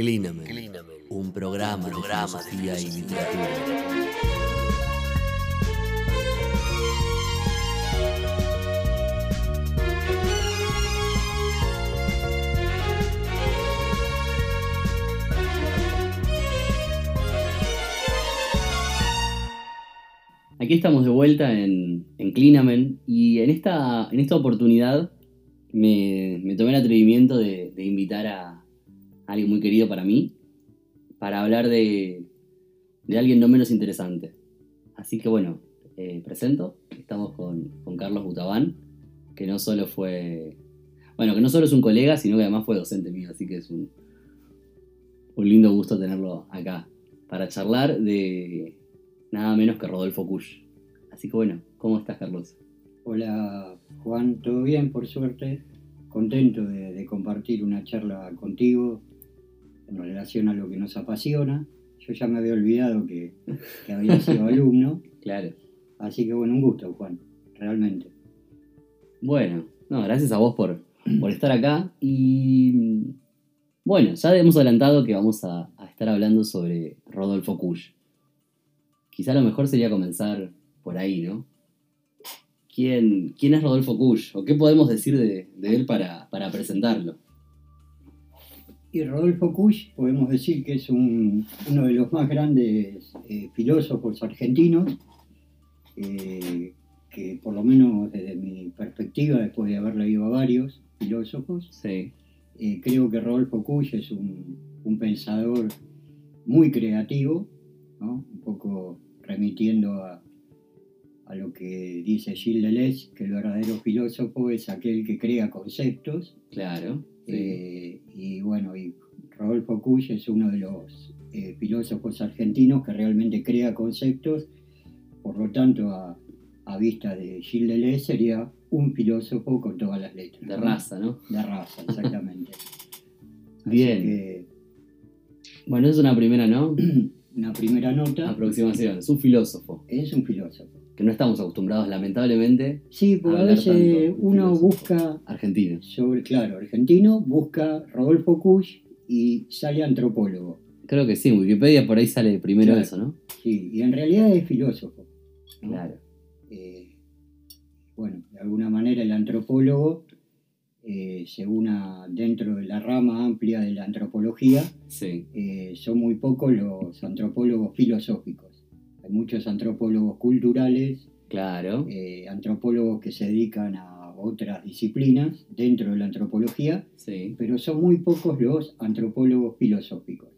Clínamen, un programa, programa de filosofía y literatura. Aquí estamos de vuelta en, en Clinamen y en esta, en esta oportunidad me, me tomé el atrevimiento de, de invitar a alguien muy querido para mí para hablar de, de alguien no menos interesante. Así que bueno, eh, presento, estamos con, con Carlos Butabán, que no solo fue, bueno, que no solo es un colega, sino que además fue docente mío, así que es un, un lindo gusto tenerlo acá para charlar de nada menos que Rodolfo Kusch. Así que bueno, ¿cómo estás, Carlos? Hola Juan, ¿todo bien por suerte? Contento de compartir una charla contigo en relación a lo que nos apasiona. Yo ya me había olvidado que, que había sido alumno, Claro. así que bueno, un gusto Juan, realmente. Bueno, no, gracias a vos por, por estar acá. Y bueno, ya hemos adelantado que vamos a, a estar hablando sobre Rodolfo Kusch. Quizá lo mejor sería comenzar por ahí, ¿no? ¿Quién, quién es Rodolfo Kusch? ¿O qué podemos decir de, de él para, para presentarlo? Y Rodolfo Kusch podemos decir que es un- uno de los más grandes eh, filósofos argentinos, eh, que por lo menos desde mi perspectiva, después de haber leído a varios filósofos, Sí, Eh, creo que Rodolfo Kusch es un, un pensador muy creativo, ¿no? un poco remitiendo a, a lo que dice Gilles Deleuze, que el verdadero filósofo es aquel que crea conceptos. claro. sí. Eh, y bueno, y Rodolfo Kusch es uno de los eh, filósofos argentinos que realmente crea conceptos, por lo tanto, a, a vista de Gilles Deleuze sería un filósofo con todas las letras. de ¿no? raza, ¿no? De raza, exactamente. Bien. que, Bueno, es una primera, ¿no? una primera nota Aproximación. Es un filósofo, es un filósofo. Que no estamos acostumbrados, lamentablemente, Sí, porque a veces uno busca argentinos. sobre, claro, argentino, busca Rodolfo Kusch y sale antropólogo. Creo que sí, en Wikipedia por ahí sale primero Claro. eso, ¿no? Sí, y en realidad es filósofo. ¿no? Claro. Eh, bueno, de alguna manera el antropólogo eh, se una dentro de la rama amplia de la antropología, Sí, eh, son muy pocos los antropólogos filosóficos. Hay muchos antropólogos culturales, claro. eh, antropólogos que se dedican a otras disciplinas dentro de la antropología, Sí, pero son muy pocos los antropólogos filosóficos.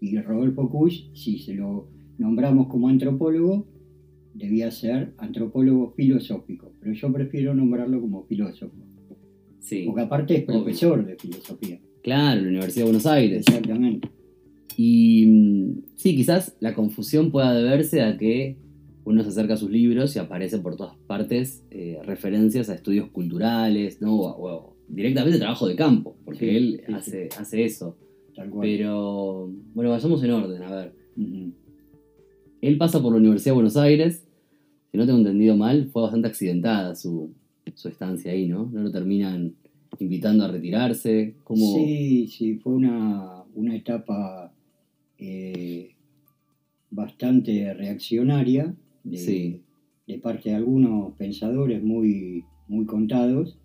Y Rodolfo Kusch, si se lo nombramos como antropólogo, debía ser antropólogo filosófico, pero yo prefiero nombrarlo como filósofo, sí. porque aparte es profesor de filosofía. Claro, la Universidad de Buenos Aires. Exactamente. Y mm, sí, quizás la confusión pueda deberse a que uno se acerca a sus libros y aparecen por todas partes eh, referencias a estudios culturales, ¿no? O, o directamente trabajo de campo, porque Sí, él sí, hace, hace eso. Tal cual. Pero, bueno, vayamos en orden, a ver. Él pasa por la Universidad de Buenos Aires, si no tengo entendido mal, fue bastante accidentada su, su estancia ahí, ¿no? No lo terminan invitando a retirarse. ¿Cómo? Sí, sí, fue una, una etapa eh, bastante reaccionaria de, Sí. de parte de algunos pensadores muy, muy contados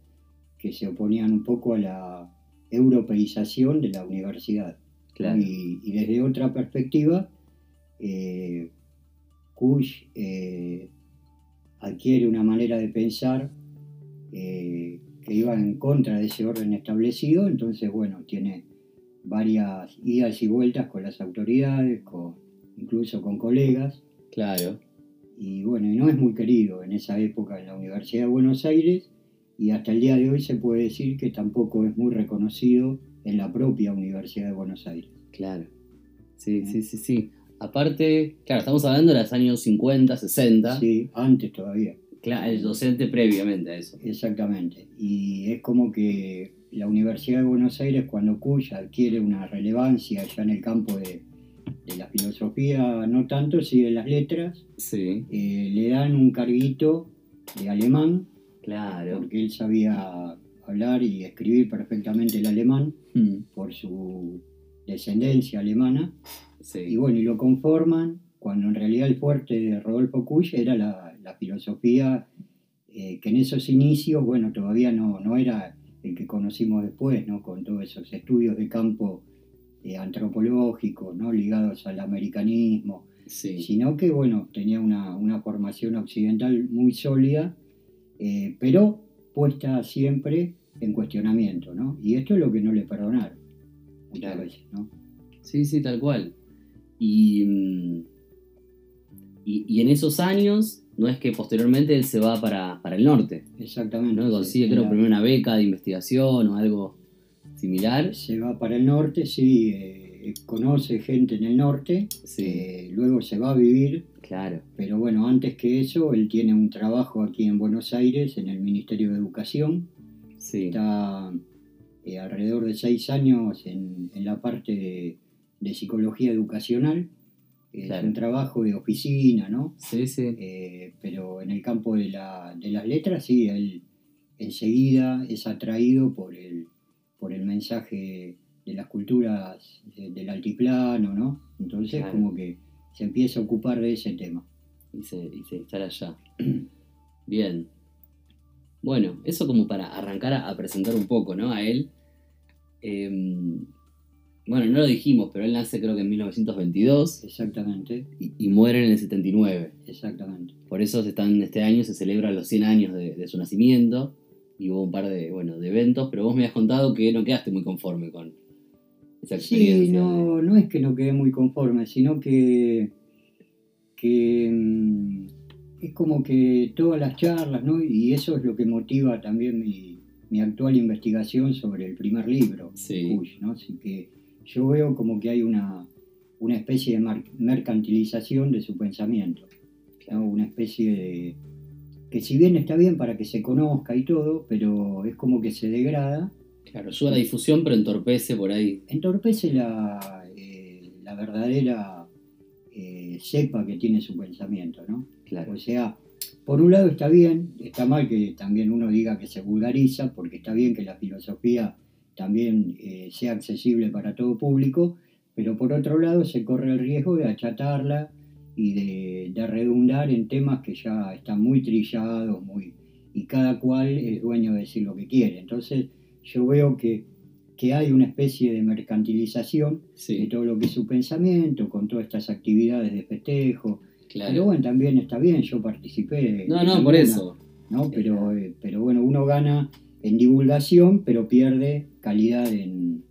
que se oponían un poco a la europeización de la universidad. claro. Y, y desde otra perspectiva, eh, Kusch eh, adquiere una manera de pensar eh, que iba en contra de ese orden establecido, entonces, bueno, tiene varias idas y vueltas con las autoridades, con, incluso con colegas, Claro. y bueno, y no es muy querido en esa época en la Universidad de Buenos Aires, y hasta el día de hoy se puede decir que tampoco es muy reconocido en la propia Universidad de Buenos Aires. Claro. Sí, sí, sí, sí. Aparte, claro, estamos hablando de los años 50, 60. Sí, antes todavía. Claro, el docente previamente a eso. Exactamente. Y es como que la Universidad de Buenos Aires, cuando Kusch adquiere una relevancia ya en el campo de, de la filosofía, no tanto, sí de las letras, Sí, eh, le dan un carguito de alemán, claro. porque él sabía hablar y escribir perfectamente el alemán Mm, por su descendencia alemana, Sí. y bueno, y lo conforman cuando en realidad el fuerte de Rodolfo Kusch era la, la filosofía eh, que en esos inicios, bueno, todavía no, no era el que conocimos después, ¿no? Con todos esos estudios de campo eh, antropológicos, ¿no? Ligados al americanismo, Sí. sino que, bueno, tenía una, una formación occidental muy sólida, eh, pero puesta siempre en cuestionamiento, ¿no? Y esto es lo que no le perdonaron muchas Claro. veces, ¿no? Sí, sí, tal cual. Y, mm, y, y en esos años, no es que posteriormente él se va para, para el norte, Exactamente. ¿no? sí. Consigue, En creo, primero una beca de investigación o algo similar. Se va para el norte, sí, eh, conoce gente en el norte, Sí, eh, luego se va a vivir, claro. pero bueno, antes que eso, él tiene un trabajo aquí en Buenos Aires, en el Ministerio de Educación, Sí, está eh, alrededor de seis años en, en la parte de, de psicología educacional, es Claro. un trabajo de oficina, ¿no? sí, sí. Eh, pero en el campo de, la- de las letras, sí, él enseguida es atraído por el, por el mensaje de las culturas de- del altiplano, ¿no? Entonces, Claro. como que se empieza a ocupar de ese tema. y se, y se instala allá. Bien. Bueno, eso como para arrancar a, a presentar un poco, ¿no? A él. Em, bueno, no lo dijimos, pero él nace creo que en 1922 Exactamente, y, y muere en el 79. exactamente. Por eso se están, este año se celebran los 100 años de, de su nacimiento y hubo un par de, bueno, de eventos, pero vos me has contado que no quedaste muy conforme con esa experiencia. Sí, no, no es que no quede muy conforme, sino que, que mm, es como que todas las charlas, ¿no? Y eso es lo que motiva también mi, mi actual investigación sobre el primer libro, Sí. Push, ¿no? Así que yo veo como que hay una, una especie de mercantilización de su pensamiento, ¿no? Una especie de... que si bien está bien para que se conozca y todo, pero es como que se degrada Claro, ayuda a la difusión, pero entorpece por ahí. entorpece la, eh, la verdadera eh, cepa que tiene su pensamiento, ¿no? Claro. O sea, por un lado está bien, está mal que también uno diga que se vulgariza, porque está bien que la filosofía también eh, sea accesible para todo público, pero por otro lado se corre el riesgo de achatarla y de, de redundar en temas que ya están muy trillados, muy y cada cual es dueño de decir lo que quiere. Entonces yo veo que, que hay una especie de mercantilización de todo lo que es su pensamiento, con todas estas actividades de festejo, claro. pero bueno, también está bien, yo participé. no, no, por eso. ¿no? Pero, eh, pero bueno, uno gana en divulgación, pero pierde calidad en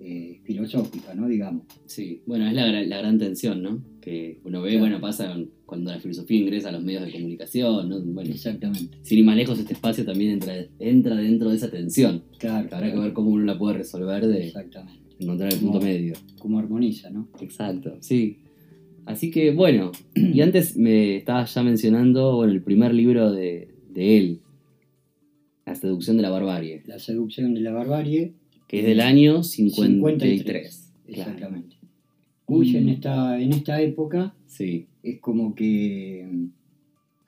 eh, filosófica, ¿no? Digamos. Sí, bueno, es la, gra- la gran tensión, ¿no? Que uno ve, Claro. bueno, pasa cuando la filosofía ingresa a los medios de comunicación, ¿no? Bueno, Exactamente. sin ir más lejos, este espacio también entra, entra dentro de esa tensión. Claro, Habrá que ver cómo uno la puede resolver de Exactamente. encontrar el punto Como- medio. Cómo armoniza, ¿no? Exacto, sí. Así que, bueno, y antes me estabas ya mencionando, bueno, el primer libro de, de él, La seducción de la barbarie, La seducción de la barbarie. que es del año 53. 53. Claro. Exactamente. Kush en Y- esta, en esta época Sí, es como que mm,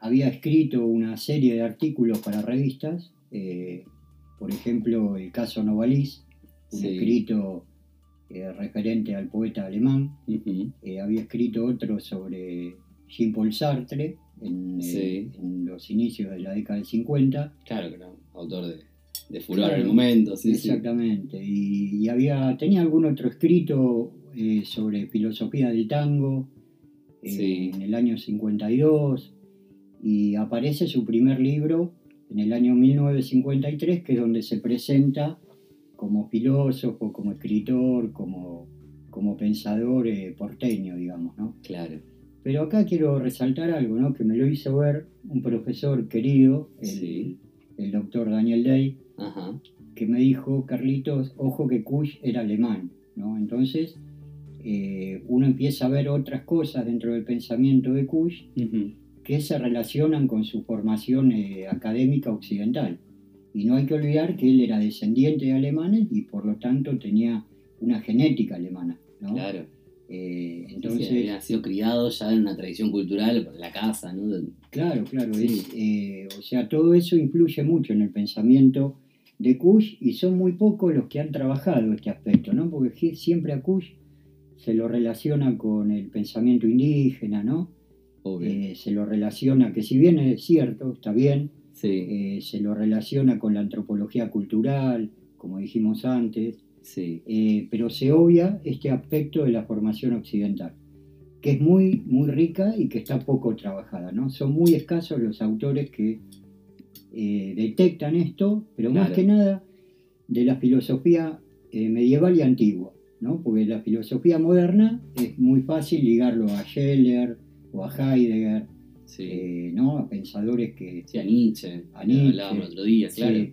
había escrito una serie de artículos para revistas, eh, por ejemplo, el caso Novalis, un Sí. escrito eh, referente al poeta alemán, eh, había escrito otro sobre Jean-Paul Sartre en, eh, en los inicios de la década del 50, claro que era autor de, de furor en Claro, el momento, sí, sí. Exactamente. Y, y había, tenía algún otro escrito eh, sobre filosofía del tango eh, Sí. en el año 52 y aparece su primer libro en el año 1953 que es donde se presenta como filósofo, como escritor, como, como pensador porteño, digamos, ¿no? Claro, Pero acá quiero resaltar algo, ¿no? Que me lo hizo ver un profesor querido, el, Sí. el doctor Daniel Day, ajá, que me dijo, Carlitos, ojo que Kush era alemán, ¿no? Entonces, eh, uno empieza a ver otras cosas dentro del pensamiento de Kush que se relacionan con su formación eh, académica occidental. Y no hay que olvidar que él era descendiente de alemanes y por lo tanto tenía una genética alemana, ¿no? claro. Eh, Entonces, entonces, había sido criado ya en una tradición cultural, por la casa, ¿no? Claro, claro. Sí. es, eh, o sea, todo eso influye mucho en el pensamiento de Kush y son muy pocos los que han trabajado este aspecto, ¿no? Porque siempre a Kush se lo relaciona con el pensamiento indígena, ¿no? Eh, se lo relaciona, que si bien es cierto, está bien, eh, se lo relaciona con la antropología cultural, como dijimos antes, eh, pero se obvia este aspecto de la formación occidental, que es muy, muy rica y que está poco trabajada, ¿no? Son muy escasos los autores que detectan esto, pero más que nada de la filosofía medieval y antigua, ¿no? Porque la filosofía moderna es muy fácil ligarlo a Scheller, o a Heidegger, eh, ¿no? a pensadores que... Sí, a Nietzsche, a Nietzsche otro día, claro. Eh,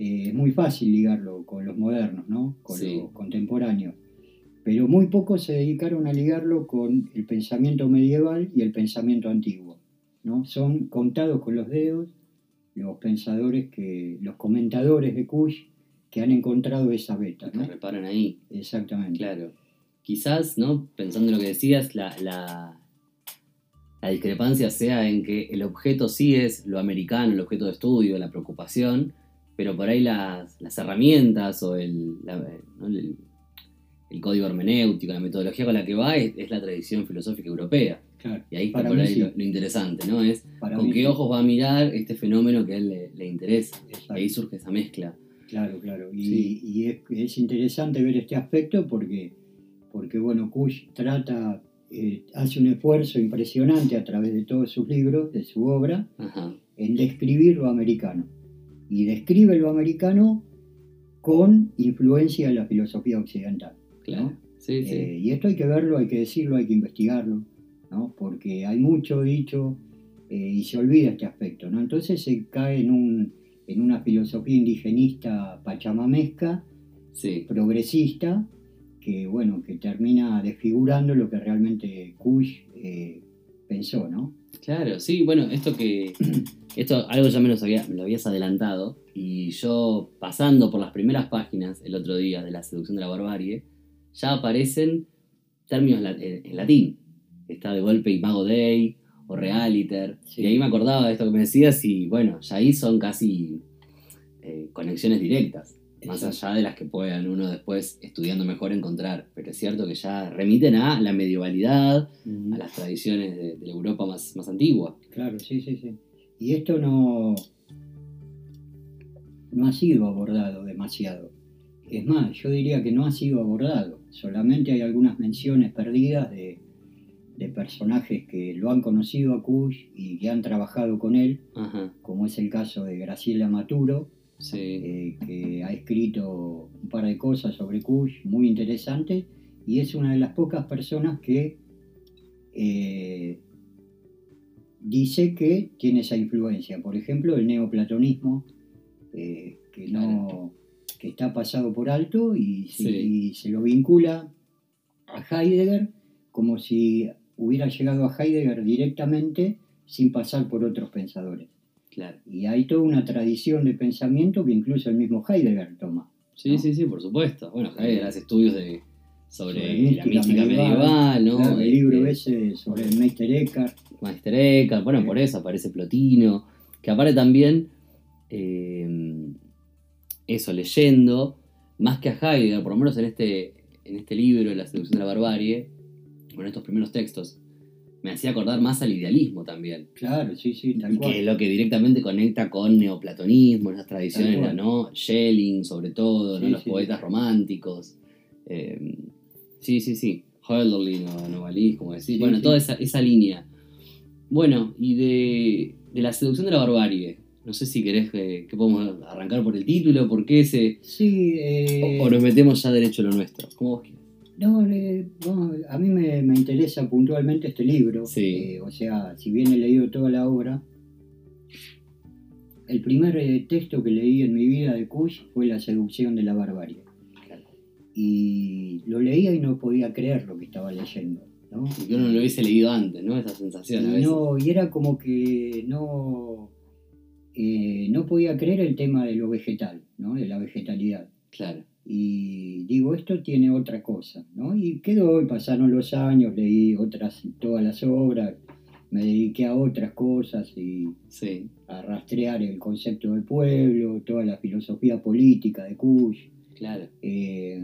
es muy fácil ligarlo con los modernos, ¿no? con los contemporáneos. Pero muy pocos se dedicaron a ligarlo con el pensamiento medieval y el pensamiento antiguo. ¿no? Son contados con los dedos los pensadores que, los comentadores de Kush que han encontrado esa beta. ¿no? Que reparan ahí. Exactamente. Claro. Quizás, ¿no? Pensando en lo que decías, la, la discrepancia sea en que el objeto sí es lo americano, el objeto de estudio, la preocupación, pero por ahí las, herramientas o el, el, código hermenéutico, la metodología con la que va es, la tradición filosófica europea. y ahí está por ahí lo, interesante, ¿no? Es con qué ojos va a mirar este fenómeno que a él le, interesa. Ahí surge esa mezcla. Claro, claro. Y, es, interesante ver este aspecto porque, porque bueno, Kush trata eh, hace un esfuerzo impresionante a través de todos sus libros, de su obra, en describir lo americano. Y describe lo americano con influencia de la filosofía occidental. Claro. Eh, y esto hay que verlo, hay que decirlo, hay que investigarlo, ¿no? porque hay mucho dicho eh, y se olvida este aspecto. ¿no? Entonces se cae en, un, en una filosofía indigenista pachamamesca, progresista, que bueno, que termina desfigurando lo que realmente Kush eh, pensó, ¿no? Claro, sí, bueno, esto que esto algo ya me lo, me lo habías adelantado y yo pasando por las primeras páginas el otro día de la seducción de la barbarie, ya aparecen términos en, latín. Está de golpe Imago Dei o Realiter. Y ahí me acordaba de esto que me decías y bueno, ya ahí son casi eh, conexiones directas más allá de las que puedan uno después estudiando mejor encontrar. Pero es cierto que ya remiten a la medievalidad, a las tradiciones de, la Europa más, más antigua. Claro, sí, sí, sí. Y esto no, no ha sido abordado demasiado. Es más, yo diría que no ha sido abordado. Solamente hay algunas menciones perdidas de, de personajes que lo han conocido a Kush y que han trabajado con él, como es el caso de Graciela Maturo, eh, que ha escrito un par de cosas sobre Kush muy interesantes y es una de las pocas personas que eh, dice que tiene esa influencia. Por ejemplo, el neoplatonismo, eh, que, no, que está pasado por alto y se lo vincula a Heidegger como si hubiera llegado a Heidegger directamente sin pasar por otros pensadores. Y hay toda una tradición de pensamiento que incluso el mismo Heidegger toma. Sí, sí, sí, por supuesto. Bueno, Heidegger hace estudios de, sobre, la mística medieval, ¿no? el libro este, ese sobre el Meister Eckhart. Meister Eckhart, bueno, por eso aparece Plotino, que aparece también, eh, eso, leyendo, más que a Heidegger, por lo menos en este, en este libro, La seducción de la barbarie, con estos primeros textos, me hacía acordar más al idealismo también. Claro, sí, sí, tal cual. Que es lo que directamente conecta con neoplatonismo, esas tradiciones, ¿no? Schelling, sobre todo, ¿no? los poetas románticos. Eh, sí, sí, sí. Hölderlin o Novalis, como decís. bueno, toda esa, esa, línea. Bueno, y de, de, la seducción de la barbarie. No sé si querés que, podemos arrancar por el título, por qué ese. Sí, eh... o, nos metemos ya derecho a lo nuestro. ¿Cómo vos no, a mí me, interesa puntualmente este libro. Eh, o sea, si bien he leído toda la obra, el primer eh, texto que leí en mi vida de Kush fue La seducción de la barbarie. Y lo leía y no podía creer lo que estaba leyendo. ¿no? Yo no lo hubiese leído antes, ¿no? Esa sensación a veces. No, y era como que no, eh, no podía creer el tema de lo vegetal, ¿no? De la vegetalidad. Claro y digo, esto tiene otra cosa, ¿no? Y quedó, y pasaron los años, leí otras, todas las obras, me dediqué a otras cosas y Sí, a rastrear el concepto de pueblo, toda la filosofía política de Kush, claro. eh,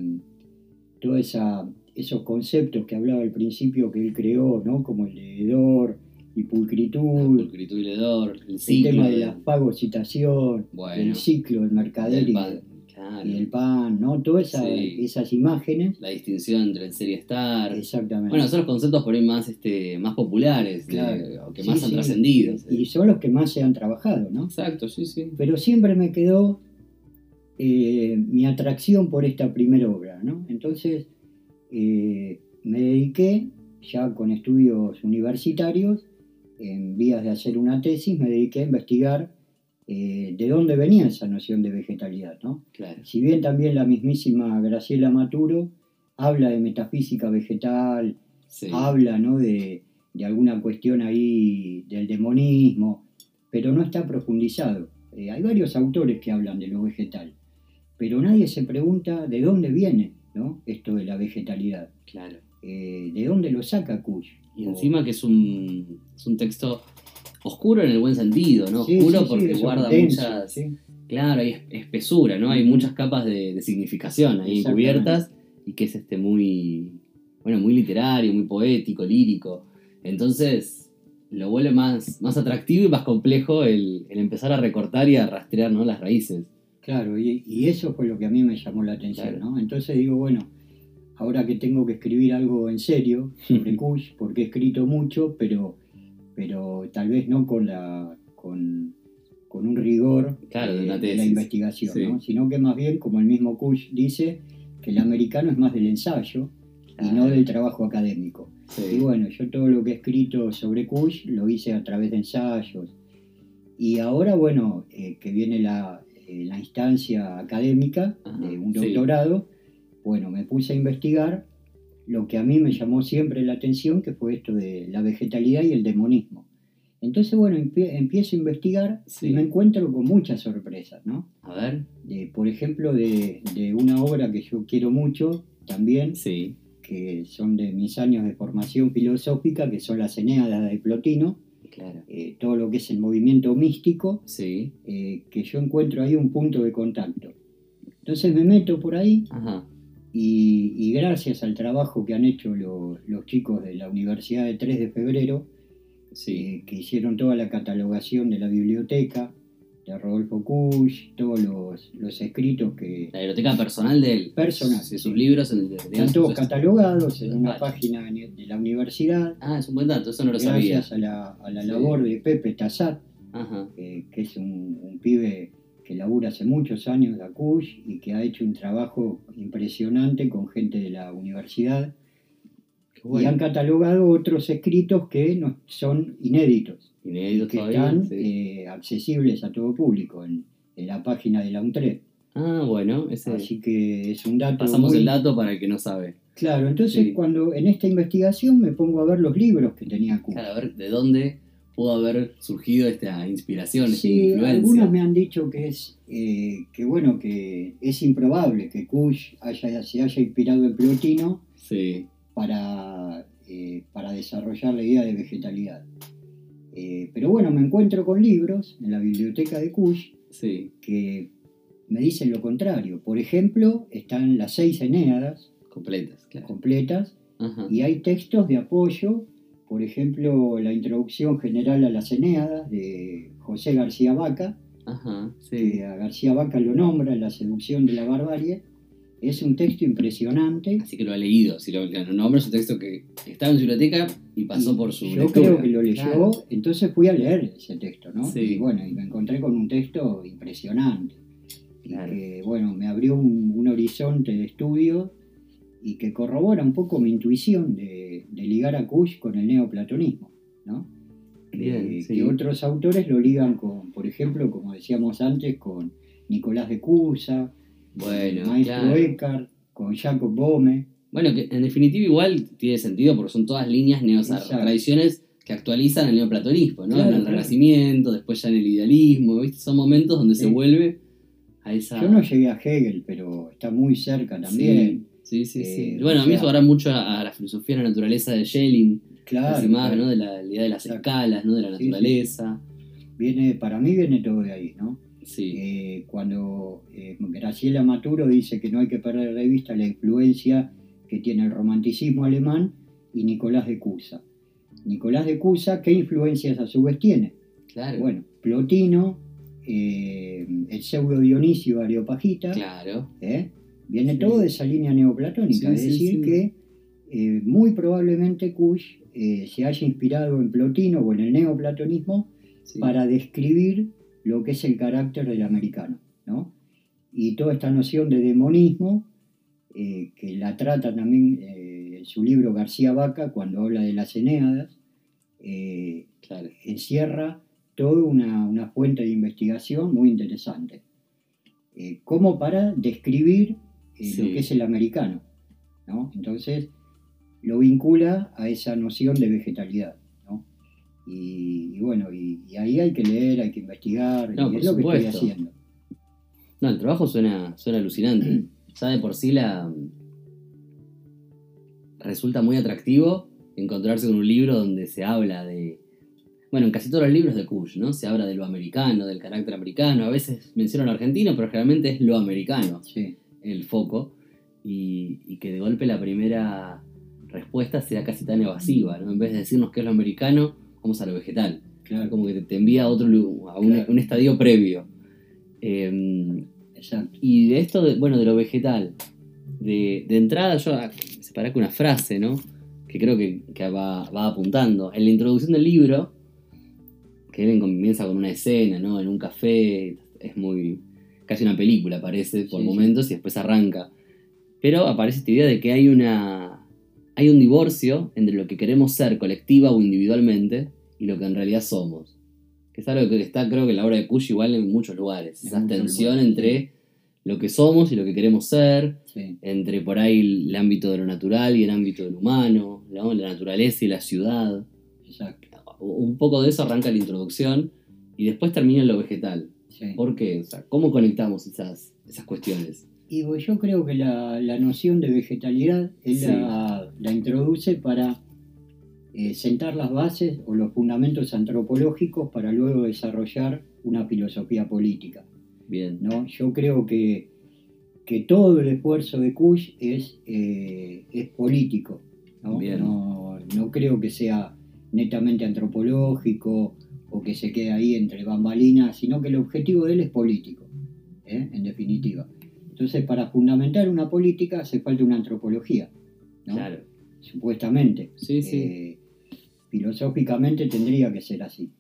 todos esa, esos conceptos que hablaba al principio que él creó, ¿no? como el de hedor y pulcritud, Pulcritud y ledor, el el ciclo. tema de de- la fagocitación, Bueno. el ciclo del mercader y, claro. y el pan, ¿no? Todas esa- Sí. esas imágenes, La distinción entre el ser y estar. exactamente. Bueno, son los conceptos por ahí más, este, más populares, de- Claro. o que Sí, más han trascendido. Y son los que más se han trabajado, ¿no? Exacto, sí, sí. Pero siempre me quedó eh, mi atracción por esta primera obra, ¿no? Entonces eh, me dediqué, ya con estudios universitarios, en vías de hacer una tesis, me dediqué a investigar eh, de dónde venía esa noción de vegetalidad, ¿no? Claro. Si bien también la mismísima Graciela Maturo habla de metafísica vegetal, Sí. habla ¿no? de, de alguna cuestión ahí del demonismo, pero no está profundizado. Eh, hay varios autores que hablan de lo vegetal, pero nadie se pregunta de dónde viene ¿no? esto de la vegetalidad, Claro. Eh, de dónde lo saca Kush. Y encima que es un, es un texto oscuro en el buen sentido, ¿no? Sí, Oscuro sí, porque guarda denso, muchas. Claro, hay es- espesura, ¿no? Hay muchas capas de, de significación ahí cubiertas y que es este muy, bueno, muy literario, muy poético, lírico. Entonces lo vuelve más, más atractivo y más complejo el, el empezar a recortar y a rastrear ¿no? las raíces. Claro, y, y eso fue lo que a mí me llamó la atención, Claro. ¿no? Entonces digo, bueno, ahora que tengo que escribir algo en serio sobre Kush, porque he escrito mucho, pero, pero tal vez no con la con, con un rigor Claro, de eh, una la investigación, Sí. ¿no? Sino que más bien, como el mismo Kush dice, que el americano es más del ensayo y no del trabajo académico. Sí. Y bueno, yo todo lo que he escrito sobre Kush lo hice a través de ensayos. Y ahora, bueno, eh, que viene la, la instancia académica Ajá, de un sí. doctorado, bueno, me puse a investigar lo que a mí me llamó siempre la atención, que fue esto de la vegetalidad y el demonismo. Entonces, bueno, empie- empiezo a investigar Sí. y me encuentro con muchas sorpresas, ¿no? A ver. De, por ejemplo, de, de una obra que yo quiero mucho también, Sí. que son de mis años de formación filosófica, que son las Eneadas de Plotino, Claro. eh, todo lo que es el movimiento místico, Sí. eh, que yo encuentro ahí un punto de contacto. Entonces me meto por ahí Ajá. y, y gracias al trabajo que han hecho lo- los chicos de la Universidad de 3 de Febrero, Sí. eh, que hicieron toda la catalogación de la biblioteca de Rodolfo Kusch, todos los, los escritos que La biblioteca personal de él. Personal, sus libros en el de, están todos catalogados en una Vale. página de la universidad, Ah, es un buen dato, eso no lo sabía. gracias a la, a la Sí. labor de Pepe Tassat, Ajá. eh, que es un, un pibe que labura hace muchos años de Kush y que ha hecho un trabajo impresionante con gente de la universidad. Qué Y bueno. han catalogado otros escritos que no, son inéditos, Que todavía. están sí. eh, accesibles a todo público en, en la página de la UNTRED. Ah, bueno, ese. Así que es un dato. Pasamos muy- el dato para el que no sabe. Claro, entonces Sí. cuando en esta investigación me pongo a ver los libros que tenía Kush. Claro, a ver de dónde pudo haber surgido esta inspiración, esta Sí, influencia. algunos me han dicho que es eh, que bueno que es improbable que Kush haya, se haya inspirado en Plotino Sí, para, eh, para desarrollar la idea de vegetalidad. Eh, pero bueno, me encuentro con libros en la biblioteca de Kush sí, que me dicen lo contrario. Por ejemplo, están las seis Eneadas completas, claro. completas Ajá. y hay textos de apoyo, por ejemplo, la introducción general a las Eneadas de José García Vaca, Ajá, sí. que a García Vaca lo nombra en La seducción de la barbarie. Es un texto impresionante. Así que lo ha leído. Si lo, lo nombro, es un texto que estaba en su biblioteca y pasó Y por su. Yo lectura. creo que lo leyó, Claro. entonces fui a leer ese texto, ¿no? Sí. Y bueno, y me encontré con un texto impresionante. Y Claro. que, bueno, me abrió un, un horizonte de estudio y que corrobora un poco mi intuición de, de ligar a Kush con el neoplatonismo, ¿no? Bien, Eh, sí. Que otros autores lo ligan con, por ejemplo, como decíamos antes, con Nicolás de Cusa, Bueno, maestro claro. Con Jacob Bome. Bueno, que en definitiva igual tiene sentido porque son todas líneas tradiciones que actualizan el neoplatonismo, ¿no? Claro, en el claro. Renacimiento, después ya en el idealismo, ¿viste? Son momentos donde se vuelve a esa... Yo no llegué a Hegel, pero está muy cerca también. Sí, sí, sí. Eh, bueno, a mí eso ahora mucho a, a la filosofía de la naturaleza de Schelling, Claro, más. ¿no? De la, idea de las Exacto. escalas, ¿no? De la sí. naturaleza. Viene, para mí viene todo de ahí, ¿no? Sí, Eh, cuando eh, Graciela Maturo dice que no hay que perder de vista la influencia que tiene el romanticismo alemán y Nicolás de Cusa. Nicolás de Cusa, ¿qué influencias a su vez tiene? claro. Bueno, Plotino, eh, el pseudo Dionisio Areopagita, claro. viene Sí. todo de esa línea neoplatónica, Sí, es decir, que muy probablemente Kush se haya inspirado en Plotino o en el neoplatonismo para describir lo que es el carácter del americano, ¿no? Y toda esta noción de demonismo, eh, que la trata también eh, en su libro García Vaca, cuando habla de las Eneadas, eh, Claro. encierra toda una, una fuente de investigación muy interesante, como para describir lo que es el americano, ¿no? Entonces, lo vincula a esa noción de vegetalidad. Y, y bueno, y, y ahí hay que leer, hay que investigar, No, y es lo que estoy haciendo. No, el trabajo suena, suena alucinante. Ya de por sí la. Resulta muy atractivo encontrarse con un libro donde se habla de. Bueno, en casi todos los libros de Kush, ¿no? Se habla de lo americano, del carácter americano. A veces mencionan lo argentino, pero generalmente es lo americano Sí, el foco. Y, y que de golpe la primera respuesta sea casi tan evasiva, ¿no? En vez de decirnos qué es lo americano, vamos a lo vegetal. claro, Como que te, te envía a otro a un, Claro. un estadio previo. Em, y de esto, de- bueno, de lo vegetal, de, de entrada yo ah, separé con una frase, ¿no? Que creo que, que va, va apuntando. En la introducción del libro, que él comienza con una escena, ¿no? En un café, es muy... casi una película parece por Sí, sí. momentos y después arranca. Pero aparece esta idea de que hay una... hay un divorcio entre lo que queremos ser colectiva o individualmente y lo que en realidad somos. Que es algo que está creo que en la obra de Kush igual en muchos lugares. En Esa muchos tensión lugares, entre lo que somos y lo que queremos ser, Sí, entre por ahí el ámbito de lo natural y el ámbito de lo humano, ¿no? la naturaleza y la ciudad. exacto. Un poco de eso arranca la introducción y después termina en lo vegetal. sí. ¿Por qué? O sea, ¿Cómo conectamos esas, esas cuestiones? Y pues yo creo que la, la noción de vegetalidad él la, la introduce para eh, sentar las bases o los fundamentos antropológicos para luego desarrollar una filosofía política. Bien. ¿no? Yo creo que, que todo el esfuerzo de Kush es, eh, es político. ¿no? Bien. No, no creo que sea netamente antropológico o que se quede ahí entre bambalinas, sino que el objetivo de él es político, ¿eh? en definitiva. Entonces, para fundamentar una política hace falta una antropología, ¿no? Claro. supuestamente. Sí, sí. Eh, filosóficamente tendría que ser así.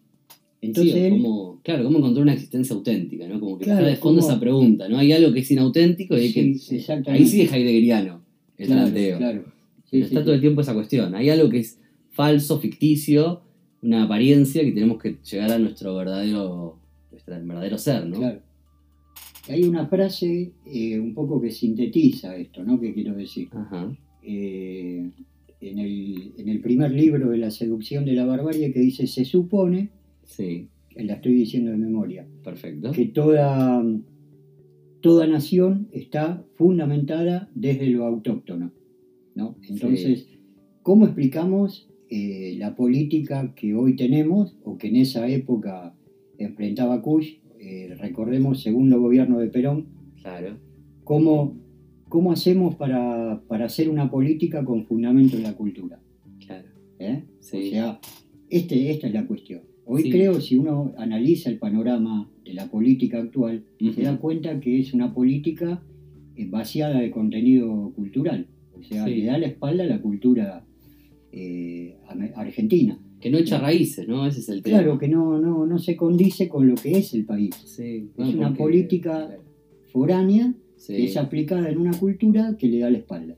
Entonces, Sí, como, claro, cómo encontrar una existencia auténtica, ¿no? Como que Claro, está de fondo como- esa pregunta, ¿no? Hay algo que es inauténtico y hay Sí, que... Ahí sí es heideggeriano el claro, planteo. claro. Sí, está todo el tiempo esa cuestión. Hay algo que es falso, ficticio, una apariencia que tenemos que llegar a nuestro verdadero, nuestro verdadero ser, ¿no? Claro. Hay una frase eh, un poco que sintetiza esto, ¿no? Que quiero decir. Ajá. Eh, en, el, en el primer libro de La seducción de la barbarie que dice, se supone, Sí, la estoy diciendo de memoria, perfecto. que toda, toda nación está fundamentada desde lo autóctono. ¿no? Entonces, ¿cómo explicamos eh, la política que hoy tenemos o que en esa época enfrentaba Kush? Eh, recordemos, segundo gobierno de Perón, Claro. ¿cómo, cómo hacemos para, para hacer una política con fundamento en la cultura? Claro. ¿eh? Sí. O sea, este, esta es la cuestión. Hoy Sí. creo, si uno analiza el panorama de la política actual, se da cuenta que es una política eh, vaciada de contenido cultural. O sea, Sí. le da la espalda a la cultura eh, argentina. Que no echa raíces, ¿no? Ese es el tema. Claro que no, no, no se condice con lo que es el país. Sí. Es una política- claro, Foránea sí. que es aplicada en una cultura que le da la espalda.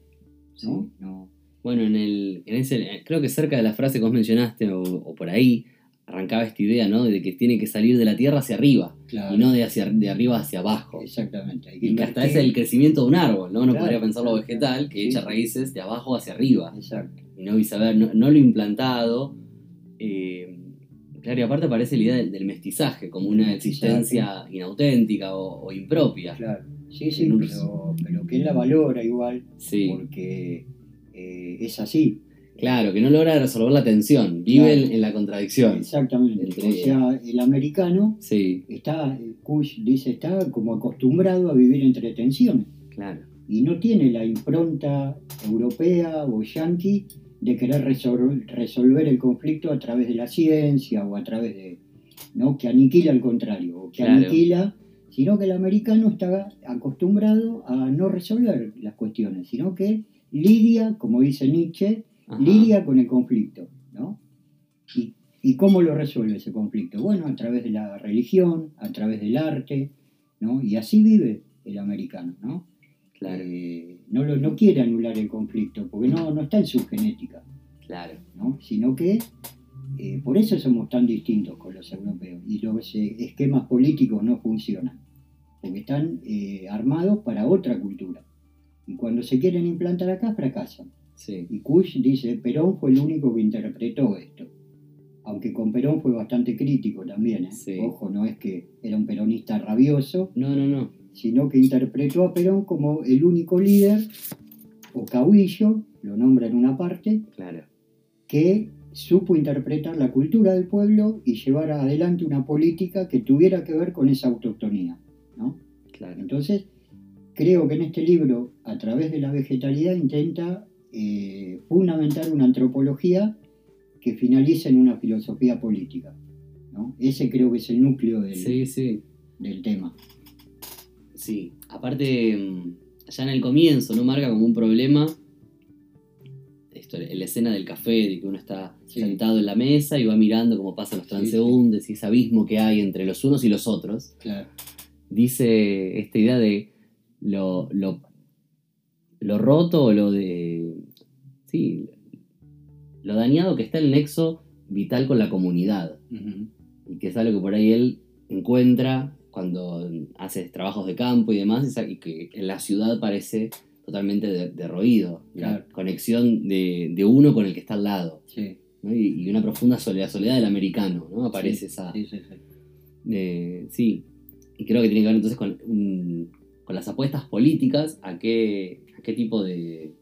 ¿no? Sí. No. Bueno, en el, en ese, creo que cerca de la frase que vos mencionaste, o, o por ahí, arrancaba esta idea, ¿no? De que tiene que salir de la tierra hacia arriba, Claro. y no de, hacia, de arriba hacia abajo. Exactamente. Hay que Y que hasta es el crecimiento de un árbol, ¿no? Uno Claro, podría pensarlo claro, vegetal, que Sí, echa raíces de abajo hacia arriba, Exacto. y no viceversa, no, no lo implantado. eh, claro, y aparte aparece la idea del, del mestizaje como una existencia inauténtica o, o impropia. Claro. Sí, sí, pero, pero que él la valora igual, Sí, porque eh, es así. Claro, que no logra resolver la tensión, vive Claro. en, en la contradicción. Exactamente. Entre- O sea, el americano Sí, está, Kush dice, está como acostumbrado a vivir entre tensiones claro. y no tiene la impronta europea o yanqui de querer resol- resolver el conflicto a través de la ciencia o a través de, ¿no? Que aniquila al contrario, o que Claro. aniquila, sino que el americano está acostumbrado a no resolver las cuestiones, sino que lidia, como dice Nietzsche, Ajá. lidia con el conflicto, ¿no? ¿Y, y cómo lo resuelve ese conflicto? Bueno, a través de la religión, a través del arte, ¿no? Y así vive el americano, ¿no? Claro, Eh, no, lo- no quiere anular el conflicto, porque no, no está en su genética, claro. ¿no? Sino que eh, por eso somos tan distintos con los europeos y los eh, esquemas políticos no funcionan, porque están eh, armados para otra cultura. Y cuando se quieren implantar acá, fracasan. Sí, Y Kush dice, Perón fue el único que interpretó esto. Aunque con Perón fue bastante crítico también. ¿eh? Sí. Ojo, no es que era un peronista rabioso, no, no, no. sino que interpretó a Perón como el único líder, o caudillo, lo nombra en una parte, Claro, que supo interpretar la cultura del pueblo y llevar adelante una política que tuviera que ver con esa autoctonía. ¿no? claro. Entonces, creo que en este libro, a través de la vegetalidad, intenta eh, fundamentar una antropología que finalice en una filosofía política. ¿no? Ese creo que es el núcleo del, Sí, sí. del tema. Sí, aparte, mm, ya en el comienzo, ¿no? Marca como un problema esto, la escena del café, de que uno está Sí. sentado en la mesa y va mirando cómo pasan los Sí, transeúntes y ese abismo que hay entre los unos y los otros. Claro. Dice esta idea de lo, lo, lo roto o lo de. Sí, lo dañado que está el nexo vital con la comunidad. Ujú. y que es algo que por ahí él encuentra cuando hace trabajos de campo y demás, y que en la ciudad parece totalmente de- derroído, Claro. la conexión de, de uno con el que está al lado, Sí. ¿no? y, y una profunda soledad, soledad del americano, ¿no? Aparece esa... Sí, sí, sí. eh, sí, y creo que tiene que ver entonces con, un- con las apuestas políticas, a qué, a qué tipo de,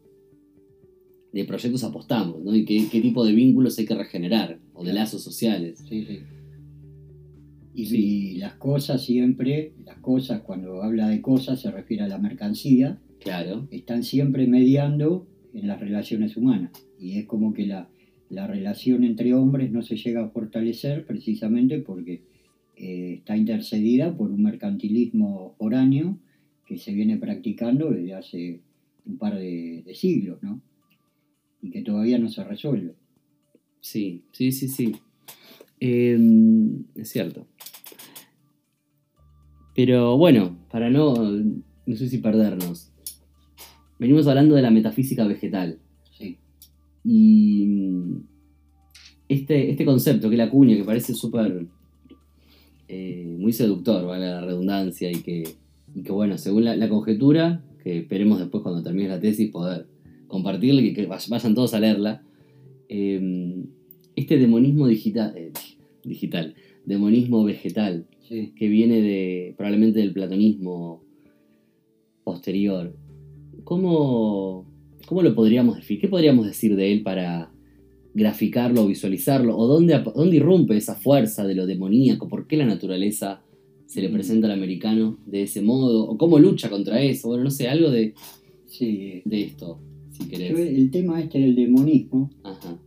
de proyectos apostamos, ¿no? y qué, qué tipo de vínculos hay que regenerar, o de lazos sociales. Sí, sí. Y, Sí. y las cosas siempre, las cosas, cuando habla de cosas se refiere a la mercancía, Claro, están siempre mediando en las relaciones humanas. Y es como que la, la relación entre hombres no se llega a fortalecer precisamente porque eh, está intercedida por un mercantilismo foráneo que se viene practicando desde hace un par de, de siglos, ¿no? Y que todavía no se resuelve. Sí, sí, sí, sí. Em, es cierto. Pero bueno, para no, no sé si perdernos. Venimos hablando de la metafísica vegetal. Sí, Y mm, este, este concepto, que la cuña, que parece súper eh, muy seductor, vale la redundancia, y que, y que bueno, según la, la conjetura, que esperemos después cuando termine la tesis poder compartirla y que vay- vayan todos a leerla, eh, este demonismo digital, eh, digital, demonismo vegetal, sí. que viene de probablemente del platonismo posterior. ¿Cómo, cómo lo podríamos definir? ¿Qué podríamos decir de él para graficarlo o visualizarlo? ¿O dónde, dónde irrumpe esa fuerza de lo demoníaco? ¿Por qué la naturaleza se le Mm. presenta al americano de ese modo? ¿O cómo lucha contra eso? Bueno, no sé, algo de, sí. de esto, si querés. el tema este del demonismo, Ajá,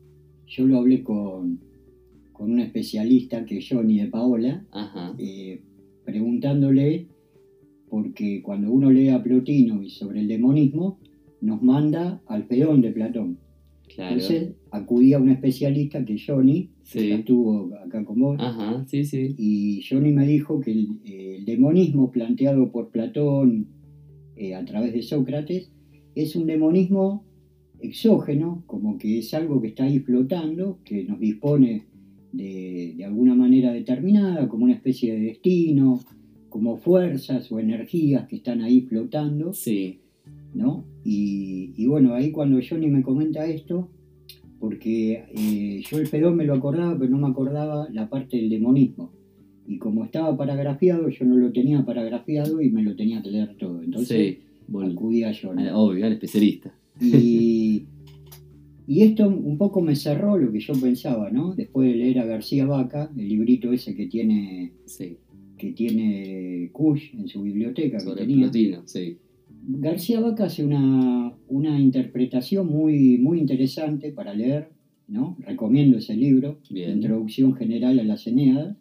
yo lo hablé con, con un especialista que es Johnny de Paola, ajá, eh, preguntándole, porque cuando uno lee a Plotino y sobre el demonismo, nos manda al Fedón de Platón. claro. Entonces acudí a un especialista que es Johnny, que Sí. estuvo acá con vos, Ajá, sí, sí. y Johnny me dijo que el, eh, el demonismo planteado por Platón eh, a través de Sócrates es un demonismo exógeno, como que es algo que está ahí flotando, que nos dispone de, de alguna manera determinada, como una especie de destino, como fuerzas o energías que están ahí flotando, Sí, ¿no? Y, y bueno, ahí cuando Johnny me comenta esto, porque eh, yo el pedón me lo acordaba, pero no me acordaba la parte del demonismo. Y como estaba paragrafiado, yo no lo tenía paragrafiado y me lo tenía que leer todo. Entonces sí. Vol- acudí a Johnny. al- obvio, al especialista. Y, Y esto un poco me cerró lo que yo pensaba, ¿no? Después de leer a García Vaca, el librito ese que tiene, Sí, que tiene Kush en su biblioteca, que sobre tenía. Plotino, sí. García Vaca hace una, una interpretación muy, muy interesante para leer, ¿no? Recomiendo ese libro, Bien. Introducción General a las Eneadas,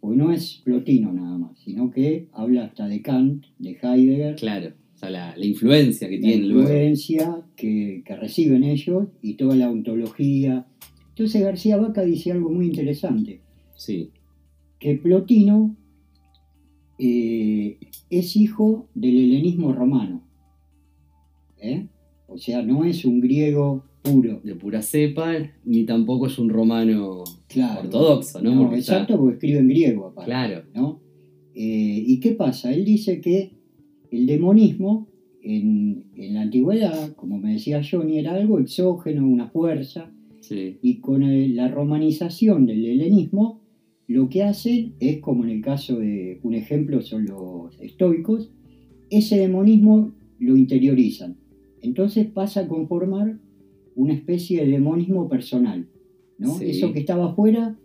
porque no es Plotino nada más, sino que habla hasta de Kant, de Heidegger, Claro, o sea, la, la influencia que la tiene luego. influencia que, que reciben ellos y toda la ontología. Entonces García Vaca dice algo muy interesante, Sí, que Plotino eh, es hijo del helenismo romano. ¿eh? O sea, no es un griego puro. de pura cepa, ni tampoco es un romano Claro. ortodoxo, ¿no? No, Porque está- exacto, porque escribe en griego. aparte, Claro, ¿no? Eh, ¿Y qué pasa? Él dice que el demonismo en, en la antigüedad, como me decía Johnny, era algo exógeno, una fuerza, sí, y con el- la romanización del helenismo, lo que hacen es, como en el caso de un ejemplo son los estoicos, ese demonismo lo interiorizan. Entonces pasa a conformar una especie de demonismo personal. ¿no? Sí. Eso que estaba afuera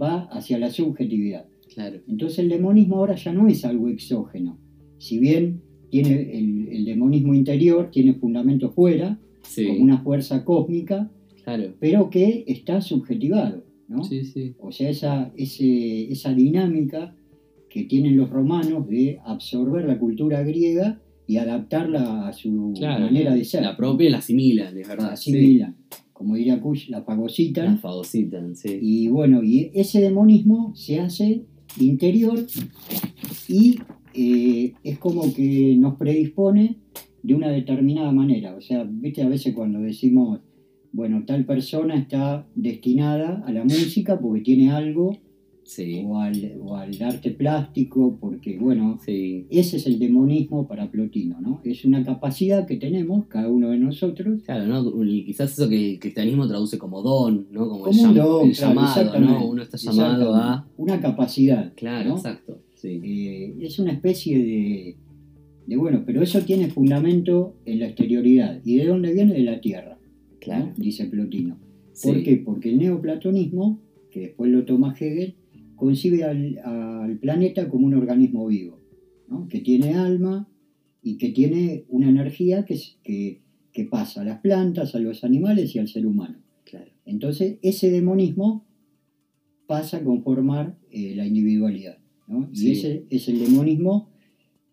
va hacia la subjetividad. claro. Entonces el demonismo ahora ya no es algo exógeno. Si bien tiene el, el demonismo interior, tiene fundamento fuera, Sí, como una fuerza cósmica, claro. pero que está subjetivado. ¿No? Sí, sí. O sea, esa, ese- esa dinámica que tienen los romanos de absorber la cultura griega y adaptarla a su Claro, manera de ser. La propia y la asimilan, es La verdad. sí. asimilan. Como diría Kush, la La fagocitan. fagocitan, sí. Y bueno, y ese demonismo se hace interior y eh, es como que nos predispone de una determinada manera. O sea, viste a veces cuando decimos, bueno, tal persona está destinada a la música porque tiene algo, Sí, o al, o al arte plástico, porque bueno, sí. ese es el demonismo para Plotino, ¿no? Es una capacidad que tenemos, cada uno de nosotros, Claro, ¿no? Y quizás eso que el cristianismo traduce como don, ¿no? Como, el, como un llam- don, el claro, llamado, ¿no? Uno está llamado a... Una capacidad. Claro, ¿no? exacto. Sí. Eh, es una especie de, de, bueno, pero eso tiene fundamento en la exterioridad. ¿Y de dónde viene? De la tierra. Claro. dice Plotino. Sí. ¿Por qué? Porque el neoplatonismo, que después lo toma Hegel, concibe al, al planeta como un organismo vivo, ¿no? que tiene alma y que tiene una energía que, que, que pasa a las plantas, a los animales y al ser humano. Claro. Entonces, ese demonismo pasa a conformar eh, la individualidad. ¿no? Y Sí. ese es el demonismo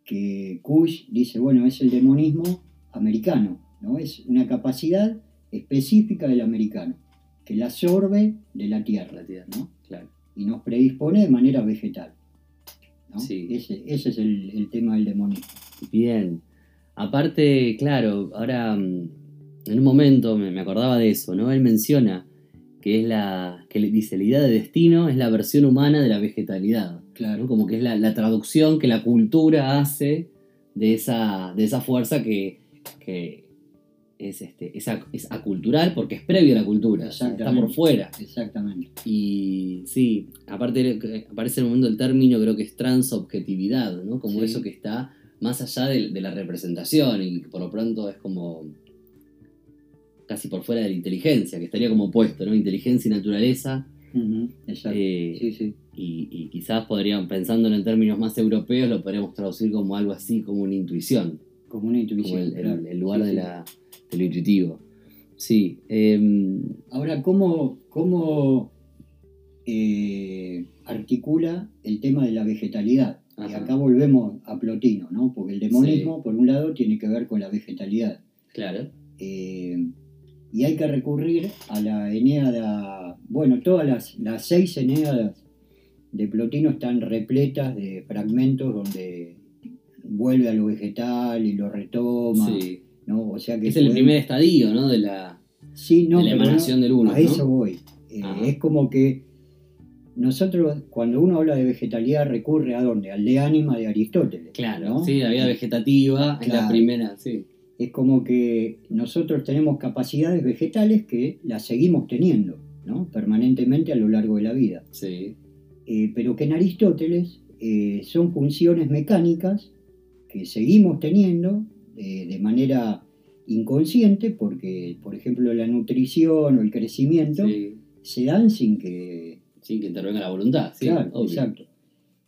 que Kush dice, bueno, es el demonismo americano, ¿no? es una capacidad específica del americano, que la absorbe de la tierra ¿no? Claro. y nos predispone de manera vegetal. ¿no? Sí. Ese, ese es el, el tema del demonismo. Bien. Aparte, claro, ahora mm, en un momento me, me acordaba de eso, ¿no? Él menciona que es la, que dice, la idea de destino es la versión humana de la vegetalidad, ¿no? Claro, Como que es la, la traducción que la cultura hace de esa, de esa fuerza que, que es, este, es, ac- es acultural porque es previo a la cultura, está por fuera. exactamente. Y sí, aparte aparece en el momento del término, creo que es transobjetividad, ¿no? Como Sí. eso que está más allá de, de la representación y que por lo pronto es como casi por fuera de la inteligencia, que estaría como opuesto, ¿no? Inteligencia y naturaleza. Exacto. eh, sí, sí. y, y quizás podrían, pensándolo en términos más europeos, lo podríamos traducir como algo así, como una intuición, Como una como intuición. el, el- lugar Sí, de, la, de lo intuitivo. Sí, em, Ahora, ¿cómo, cómo eh, articula el tema de la vegetalidad? Y acá volvemos a Plotino, ¿no? Porque el demonismo, por un lado, tiene que ver con la vegetalidad. claro, Eh, y hay que recurrir a la Eneada, bueno, todas las, las seis Eneadas de Plotino están repletas de fragmentos donde vuelve a lo vegetal y lo retoma, sí. ¿No? O sea que Es el primer estadio, ¿no? De la, Sí, no, de la pero emanación no, del uno, A ¿no? eso voy. Eh, es como que nosotros, cuando uno habla de vegetalidad, recurre a dónde? Al de ánima de Aristóteles. Claro, ¿no? sí, la vida vegetativa es la primera, sí. Es como que nosotros tenemos capacidades vegetales que las seguimos teniendo, ¿no? Permanentemente a lo largo de la vida. Sí, Eh, pero que en Aristóteles eh, son funciones mecánicas que seguimos teniendo eh, de manera inconsciente porque, por ejemplo, la nutrición o el crecimiento Sí. se dan sin que... Sin que intervenga la voluntad. Sí, claro, obvio. exacto.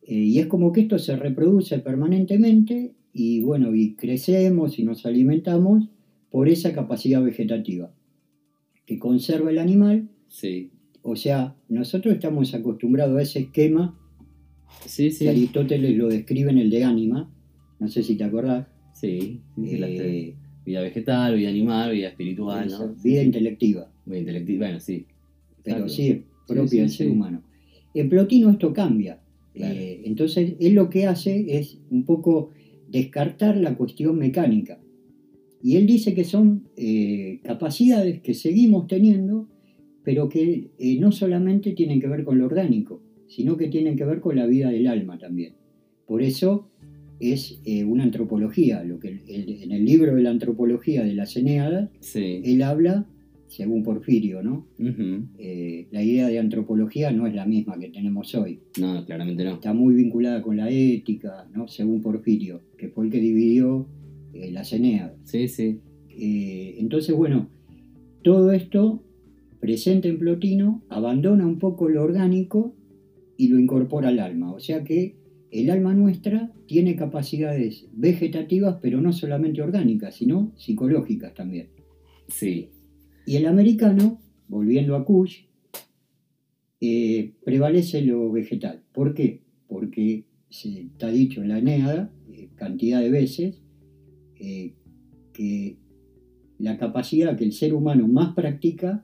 Eh, y es como que esto se reproduce permanentemente y bueno, y crecemos y nos alimentamos por esa capacidad vegetativa que conserva el animal. Sí. O sea, nosotros estamos acostumbrados a ese esquema Sí, sí. que Aristóteles lo describe en el de Ánima, no sé si te acordás. Sí, sí, sí, las Eh, tres. Vida vegetal, vida animal, vida espiritual, esa ¿no? vida intelectiva, Vida intelectiva, bueno, sí. pero Exacto. sí sí, del ser humano. En Plotino esto cambia. Claro. Eh, entonces, él lo que hace es un poco descartar la cuestión mecánica. Y él dice que son eh, capacidades que seguimos teniendo, pero que eh, no solamente tienen que ver con lo orgánico, sino que tienen que ver con la vida del alma también. Por eso es eh, una antropología. Lo que el- en el libro de la antropología de las Eneadas, Sí. él habla, según Porfirio, ¿no? Eh, la idea de antropología no es la misma que tenemos hoy. No, claramente no. Está muy vinculada con la ética, ¿no? según Porfirio, que fue el que dividió eh, las Eneadas. Sí, sí. Eh, entonces, bueno, todo esto presente en Plotino abandona un poco lo orgánico y lo incorpora al alma. O sea que el alma nuestra tiene capacidades vegetativas, pero no solamente orgánicas, sino psicológicas también. Sí. Y el americano, volviendo a Kush, eh, prevalece lo vegetal. ¿Por qué? Porque se está dicho en la Eneada, eh, cantidad de veces, eh, que la capacidad que el ser humano más practica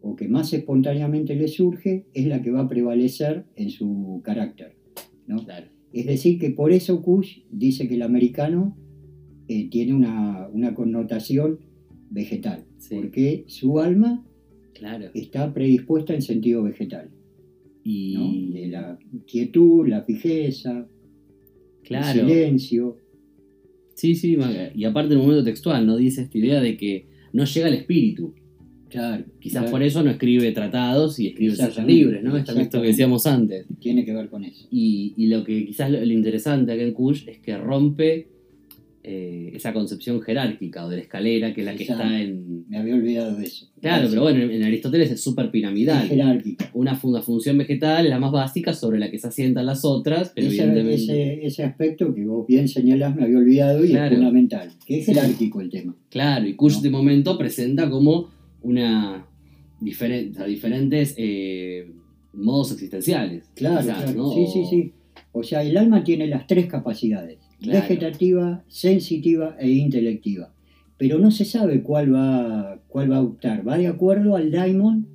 o que más espontáneamente le surge es la que va a prevalecer en su carácter. ¿no? Claro. Es decir, que por eso Kush dice que el americano eh, tiene una, una connotación vegetal, Sí. porque su alma Claro. está predispuesta en sentido vegetal. Y. ¿no? De la quietud, la fijeza, Claro. el silencio. Sí, sí. Y aparte, en el momento textual, ¿no? Dice esta idea de que no llega al espíritu. Claro, Quizás claro, por eso no escribe tratados y escribe ensayos libres, ¿no? Esto, esto que decíamos antes. tiene que ver con eso. Y, y lo que quizás lo, lo interesante acá en Kush es que rompe eh, esa concepción jerárquica o de la escalera que es la que está en. Me había olvidado de eso. Claro, pero bueno, en Aristóteles es súper Es piramidal. jerárquica. Una, una función vegetal es la más básica sobre la que se asientan las otras, pero Ese, evidentemente. ese- ese aspecto que vos bien señalás me había olvidado y Claro. es fundamental, que es jerárquico el tema. Claro, y Kush ¿no? de momento presenta como una diferen- o sea, diferentes eh, modos existenciales. Claro, quizás, claro. ¿no? Sí, sí, sí. O sea, el alma tiene las tres capacidades, Claro. vegetativa, sensitiva e intelectiva. Pero no se sabe cuál va, cuál va a optar. Va de acuerdo al daimon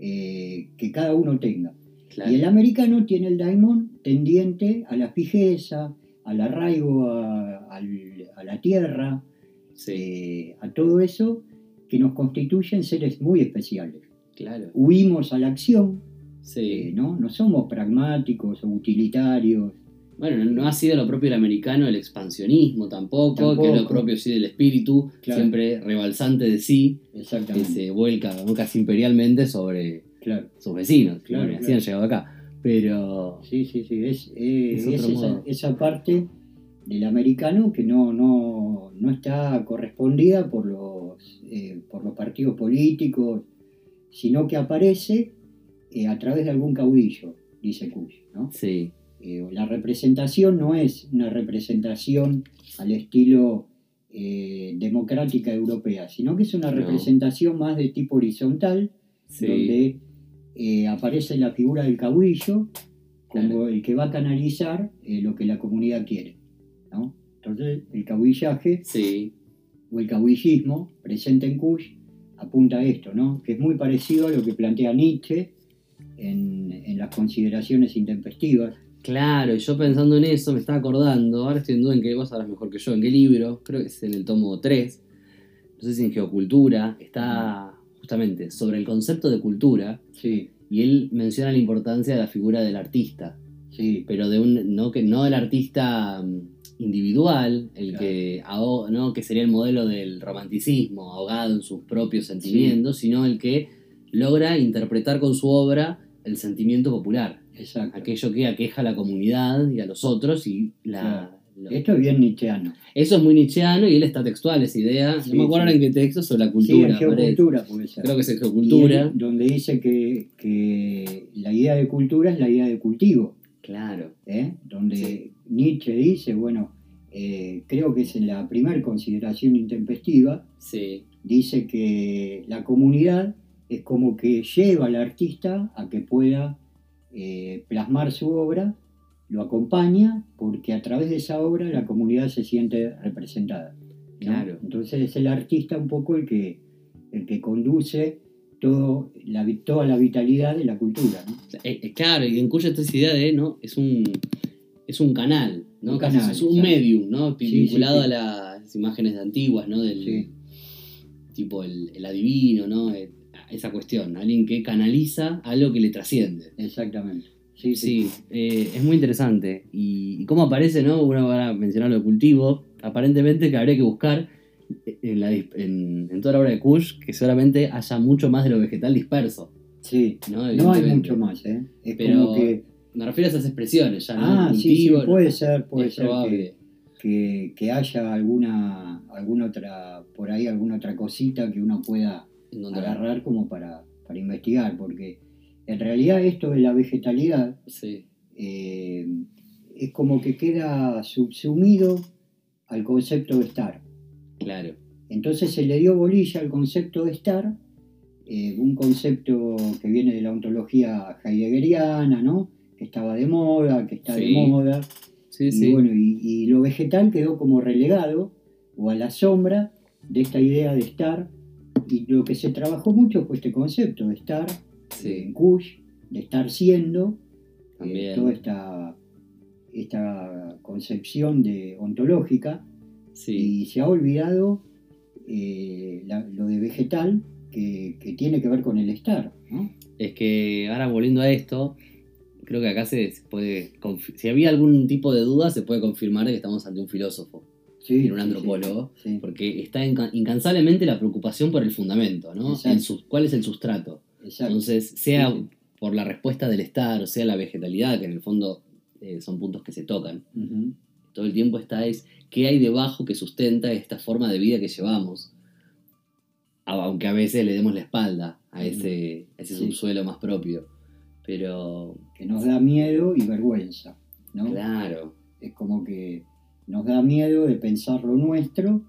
eh, que cada uno tenga. claro. Y el americano tiene el daimon tendiente a la fijeza, al arraigo a, a la tierra, Sí, eh, a todo eso que nos constituyen seres muy especiales. claro. Huimos a la acción, Sí. eh, ¿no? No somos pragmáticos o utilitarios. Bueno, no, ha sido lo propio del americano el expansionismo tampoco, Tampoco. que es lo propio sí del espíritu, Claro. siempre rebalsante de sí, que se vuelca casi imperialmente sobre Claro. sus vecinos, Claro, claro, así han llegado acá. Pero Sí, sí, sí. Es, eh, Es esa parte del americano que no, no, no está correspondida por los, eh, por los partidos políticos, sino que aparece eh, a través de algún caudillo, dice Kush. ¿no? sí, Eh, la representación no es una representación al estilo democrática europea, sino que es una No. representación más de tipo horizontal, sí, donde aparece la figura del caudillo como Claro. el que va a canalizar lo que la comunidad quiere. ¿No? Entonces, el caudillaje sí, o el caudillismo presente en Kush apunta a esto, ¿no? que es muy parecido a lo que plantea Nietzsche en, en las consideraciones intempestivas. Claro, y yo pensando en eso me estaba acordando, ahora estoy en duda en qué vos sabrás mejor que yo, en qué libro, creo que es en el tomo 3, no sé si en Geocultura, está justamente sobre el concepto de cultura, Sí, y él menciona la importancia de la figura del artista, sí, pero de un, no, que, no del artista mm, individual, el Claro. que, ¿no? que sería el modelo del romanticismo, ahogado en sus propios sentimientos, sino el que logra interpretar con su obra el sentimiento popular exacto. aquello que aqueja a la comunidad y a los otros y la, Claro. lo- Esto es bien nietzscheano. Eso es muy nietzscheano y él está textual, esa idea. Sí, no me acuerdo sí. en qué texto, sobre la Sí, cultura. parece. geocultura puede ser. Creo que es Y geocultura. él, donde dice que, que la idea de cultura es la idea de cultivo. Claro. ¿eh? donde Sí. Nietzsche dice, bueno, eh, creo que es en la primera consideración intempestiva, Sí, dice que la comunidad es como que lleva al artista a que pueda eh, plasmar su obra, lo acompaña porque a través de esa obra la comunidad se siente representada. ¿no? Claro. Entonces es el artista un poco el que, el que conduce todo la, toda la vitalidad de la cultura. ¿no? Eh, claro, y incluye esta idea de, ¿no? Es un, es un canal, ¿no? Un canal, es un medium, ¿no? Sí, Vinculado sí, sí. a las imágenes de antiguas, ¿no? Del tipo el, el adivino, ¿no? Eh, Esa cuestión, alguien que canaliza algo que le trasciende. Exactamente. Sí, sí. Eh, es muy interesante. Y, y cómo aparece, ¿no? Uno va a mencionar lo de cultivo. Aparentemente que habría que buscar en, la dis- en- en toda la obra de Kush que solamente haya mucho más de lo vegetal disperso. Sí, ¿no? no hay mucho más, ¿eh? Es Pero- como que, Me refiero a esas expresiones, ya, ¿no? ah, sí, sí, puede ser, puede ser que, que, que haya alguna, alguna otra, por ahí alguna otra cosita que uno pueda agarrar como para, para investigar, porque en realidad esto de la vegetalidad Sí, eh, es como que queda subsumido al concepto de estar. claro. Entonces se le dio bolilla al concepto de estar, eh, un concepto que viene de la ontología heideggeriana, ¿no? Que estaba de moda, que está de moda, Sí, y, sí. bueno, y, y lo vegetal quedó como relegado o a la sombra de esta idea de estar, y lo que se trabajó mucho fue este concepto de estar en Kush, de estar siendo, eh, toda esta, esta concepción de ontológica, sí. y se ha olvidado eh, la- lo de vegetal que, que tiene que ver con el estar. ¿no? Es que ahora volviendo a esto, creo que acá se, puede. Si había algún tipo de duda, se puede confirmar que estamos ante un filósofo, Sí, y un antropólogo, sí, sí, porque está inca- incansablemente la preocupación por el fundamento, ¿no? ¿Cuál es el sustrato? exacto. Entonces, sea por la respuesta del estar, o sea la vegetalidad, que en el fondo eh, son puntos que se tocan. Todo el tiempo está es qué hay debajo que sustenta esta forma de vida que llevamos. Aunque a veces le demos la espalda a ese, a ese subsuelo más propio. Pero, Que nos da miedo y vergüenza. ¿no? claro, Es como que nos da miedo de pensar lo nuestro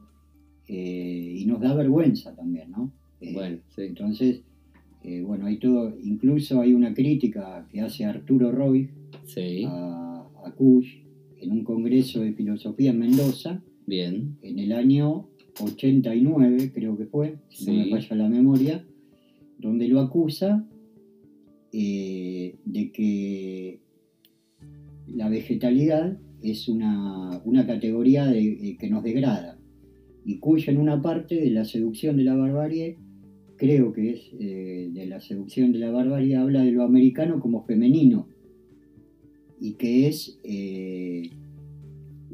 eh, y nos da vergüenza también. ¿no? Eh, bueno, sí. Entonces, eh, bueno, hay todo, incluso hay una crítica que hace Arturo Roy Sí, a, a Kush en un congreso de filosofía en Mendoza bien. en el año 89, creo que fue, si no me falla la memoria, donde lo acusa eh, de que la vegetalidad es una, una categoría de- eh, que nos degrada. Y Kush en una parte de la seducción de la barbarie, creo que es eh, de la seducción de la barbarie, habla de lo americano como femenino y que es eh,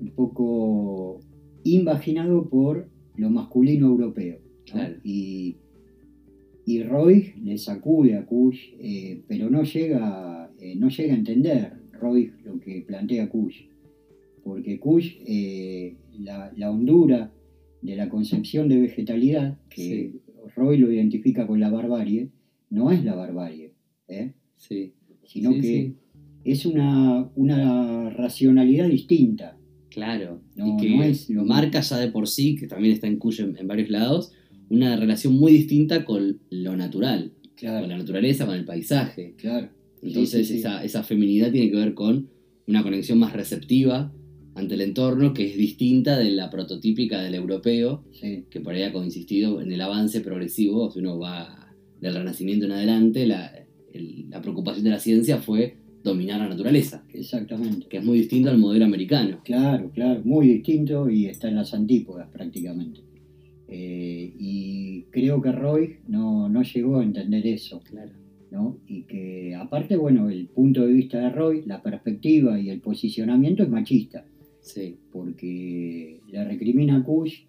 un poco invaginado por lo masculino europeo. ¿no? Claro. Y, y Roy le sacude a Kush, eh, pero no llega, eh, no llega a entender Roy lo que plantea Kush. Porque Kush, eh, la, la hondura de la concepción de vegetalidad, que Roy lo identifica con la barbarie, no es la barbarie, ¿eh? Sí, sino Sí, que sí. es una, una racionalidad distinta. claro. No, y que no es lo marca ya de por sí, que también está en en, en varios lados, una relación muy distinta con lo natural, con Claro, la naturaleza, con el paisaje. claro. Sí, Entonces sí, sí. Esa, esa feminidad tiene que ver con una conexión más receptiva ante el entorno que es distinta de la prototípica del europeo, Sí, que por ahí ha coincidido en el avance progresivo, si uno va del Renacimiento en adelante, la, el- la preocupación de la ciencia fue dominar la naturaleza, exactamente. que es muy distinto al modelo americano. Claro, claro, muy distinto y está en las antípodas prácticamente. Eh, y creo que Roy no, no llegó a entender eso, Claro. ¿no? Y que aparte, bueno, el punto de vista de Roy, la perspectiva y el posicionamiento es machista, Sí, porque le recrimina a Kush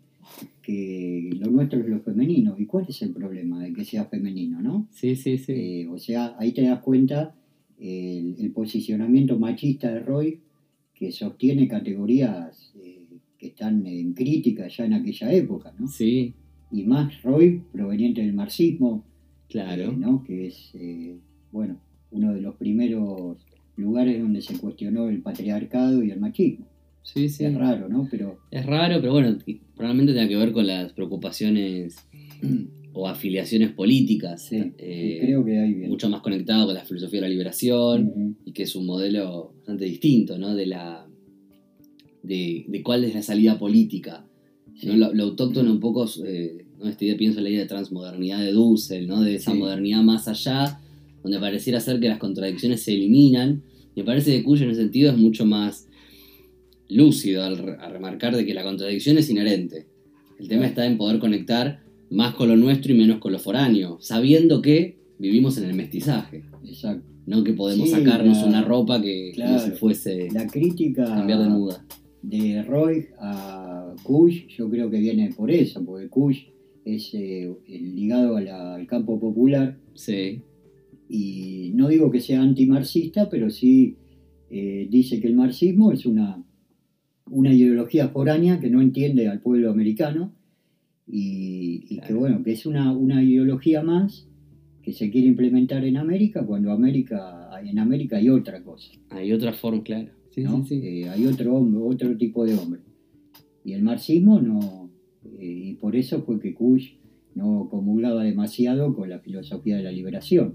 que lo nuestro es lo femenino. ¿Y cuál es el problema de que sea femenino, no? sí, sí. sí. Eh, o sea, ahí te das cuenta el, el posicionamiento machista de Roy que sostiene categorías que están en crítica ya en aquella época, ¿no? Sí, Y más Roy, proveniente del marxismo, claro. eh, ¿no? Que es, eh, bueno, uno de los primeros lugares donde se cuestionó el patriarcado y el machismo. Sí, sí. Es raro, ¿no? Pero Es raro, pero bueno, probablemente tenga que ver con las preocupaciones o afiliaciones políticas. sí, eh, creo que hay bien. mucho más conectado con la filosofía de la liberación y que es un modelo bastante distinto, ¿no? De la de, de cuál es la salida política. sí, ¿no? Lo, lo autóctono un poco, eh, ¿no? Este día pienso en la idea de transmodernidad de Dussel, ¿no? De esa Sí. modernidad más allá, donde pareciera ser que las contradicciones se eliminan. Me parece que Cuyo en ese sentido es mucho más lúcido al re- remarcar de que la contradicción es inherente. El tema está en poder conectar más con lo nuestro y menos con lo foráneo, sabiendo que vivimos en el mestizaje, Exacto. no que podemos Sí, sacarnos la- una ropa que claro. fuese La crítica cambiar de muda. De Roy a Kush, yo creo que viene por eso, porque Kush es eh, ligado a la- al campo popular Sí, y no digo que sea antimarxista, pero sí eh, dice que el marxismo es una, una ideología foránea que no entiende al pueblo americano y, y que Claro. bueno, que es una, una ideología más que se quiere implementar en América cuando América, en América hay otra cosa. hay otra forma, claro. Sí, ¿no? sí, sí. Eh, hay otro hombre, otro tipo de hombre. Y el marxismo no, eh, y por eso fue que Kush no comulgaba demasiado con la filosofía de la liberación.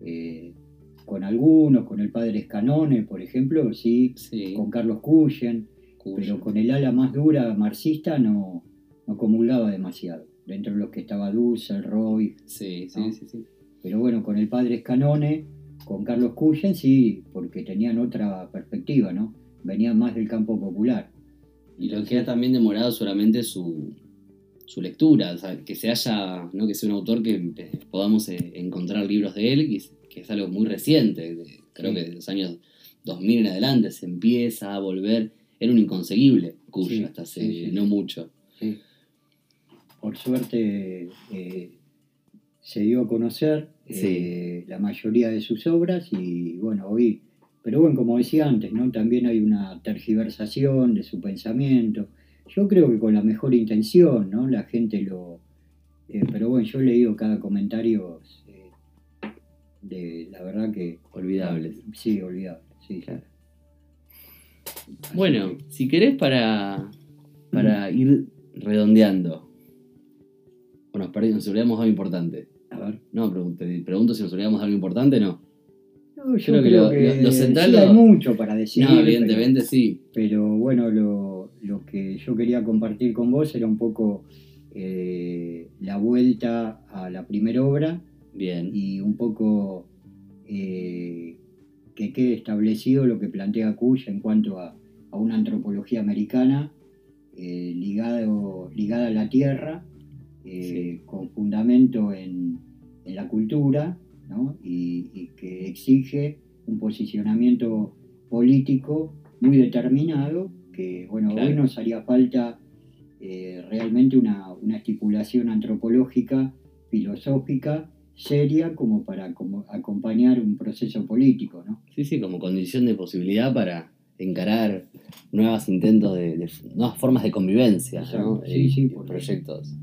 Eh, con algunos, con el padre Scanone, por ejemplo, sí, Sí, con Carlos Cuyen, pero con el ala más dura marxista no, no comulgaba demasiado. Dentro de los que estaba Dussel, Roy, Sí, sí, ¿no? sí, sí. pero bueno, con el padre Scanone, con Carlos Cuyen, sí, porque tenían otra perspectiva, ¿no? Venían más del campo popular. Y lo que ha también demorado seguramente su, su lectura, o sea, que se haya, ¿no? que sea un autor que eh, podamos eh, encontrar libros de él, que es, que es algo muy reciente, de- creo Sí. que de los años 2000 en adelante se empieza a volver, era un inconseguible, Cuyo, Sí, hasta hace sí, no mucho. Por suerte eh, se dio a conocer eh, la mayoría de sus obras y bueno, hoy, pero bueno, como decía antes, ¿no? También hay una tergiversación de su pensamiento. Yo creo que con la mejor intención, ¿no? La gente lo... eh, pero bueno, yo he leído cada comentario eh, de la verdad que... Olvidables. Sí, olvidable. Sí, Claro. Bueno, que, si querés para, para ir redondeando, o nos, pare- nos olvidamos algo importante. A ver. No, pregunto, pregunto si nos olvidamos de algo importante, no. No, yo Creo que creo lo- que, lo- lo central sí lo- hay mucho para decir. no, pero- evidentemente sí. Pero bueno, lo, lo que yo quería compartir con vos era un poco eh, la vuelta a la primera obra Bien. y un poco eh, que quede establecido lo que plantea Kush en cuanto a, a una antropología americana eh, ligado, ligada a la tierra, eh, con fundamento en, en la cultura, ¿no? y, y que exige un posicionamiento político muy determinado, que bueno, Claro. hoy nos haría falta eh, realmente una, una estipulación antropológica, filosófica, seria, como para como acompañar un proceso político, ¿no? Sí, sí, como condición de posibilidad para encarar nuevos intentos de, de- nuevas formas de convivencia, ¿no? Sí, Y- sí, por proyectos.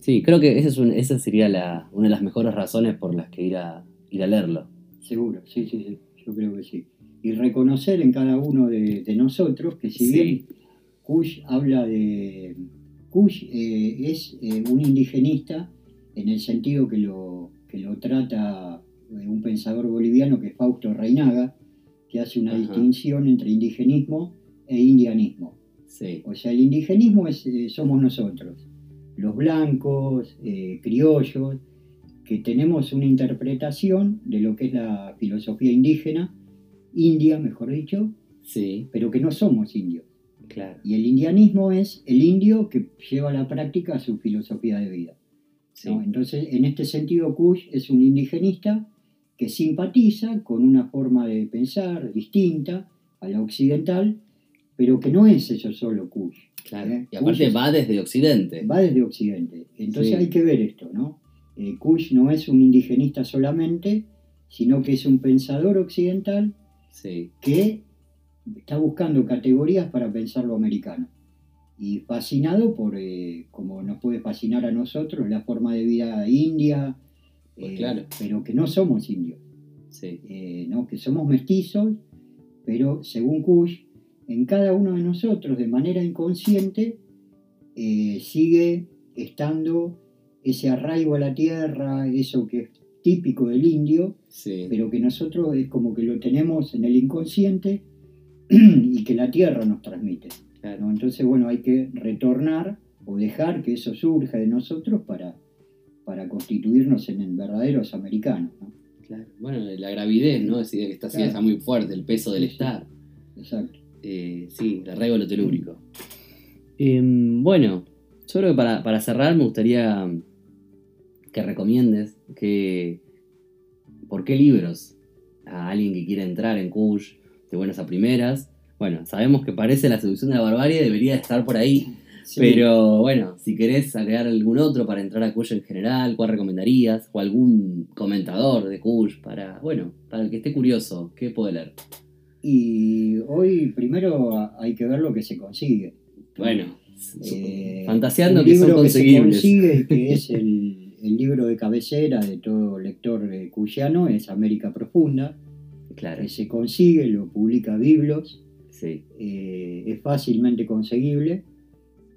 Sí, creo que esa, es un- esa sería la, una de las mejores razones por las que ir a, ir a leerlo. Seguro, sí, sí, sí, yo creo que sí. Y reconocer en cada uno de, de nosotros que si Sí. bien Kush habla de... Kush eh, es eh, un indigenista en el sentido que lo, que lo trata eh, un pensador boliviano que es Fausto Reinaga, que hace una Ajá. distinción entre indigenismo e indianismo. Sí, O sea, el indigenismo es, eh, somos nosotros, los blancos, eh, criollos, que tenemos una interpretación de lo que es la filosofía indígena, india, mejor dicho, sí, pero que no somos indios. claro. Y el indianismo es el indio que lleva a la práctica su filosofía de vida. Sí, ¿no? Entonces, en este sentido, Kush es un indigenista que simpatiza con una forma de pensar distinta a la occidental, pero que no es eso solo Kush. Claro. ¿eh? Y aparte Kush va desde Occidente. va desde Occidente. Entonces Sí. hay que ver esto, ¿no? Eh, Kush no es un indigenista solamente, sino que es un pensador occidental Sí, que está buscando categorías para pensar lo americano. Y fascinado por, eh, como nos puede fascinar a nosotros, la forma de vida india, Pues eh, claro. pero que no somos indios, Sí, ¿no? que somos mestizos, pero según Kush, en cada uno de nosotros, de manera inconsciente, eh, sigue estando ese arraigo a la tierra, eso que es típico del indio, sí. pero que nosotros es como que lo tenemos en el inconsciente y que la tierra nos transmite. claro. ¿no? Entonces, bueno, hay que retornar o dejar que eso surja de nosotros para, para constituirnos en verdaderos americanos. ¿no? Claro. Bueno, la gravidez, ¿no? Esa idea que está, Claro. está muy fuerte, el peso del Sí, sí. estar. Exacto. Eh, sí, el arraigo lo telúrico. Em, bueno, yo creo que para, para cerrar me gustaría que recomiendes que por qué libros a alguien que quiera entrar en Kush de buenas a primeras. Bueno, sabemos que parece la seducción de la barbarie, debería estar por ahí, Sí. pero bueno, si querés agregar algún otro para entrar a Kush en general, ¿cuál recomendarías? O algún comentador de Kush para, bueno, para el que esté curioso, ¿qué puede leer? Y hoy primero hay que ver lo que se consigue. Bueno, Eh, fantaseando que son libro que se conseguibles. consigue, que es el, el libro de cabecera de todo lector eh, cuyano, es América Profunda, Claro, que se consigue, lo publica Biblos, sí, eh, es fácilmente conseguible.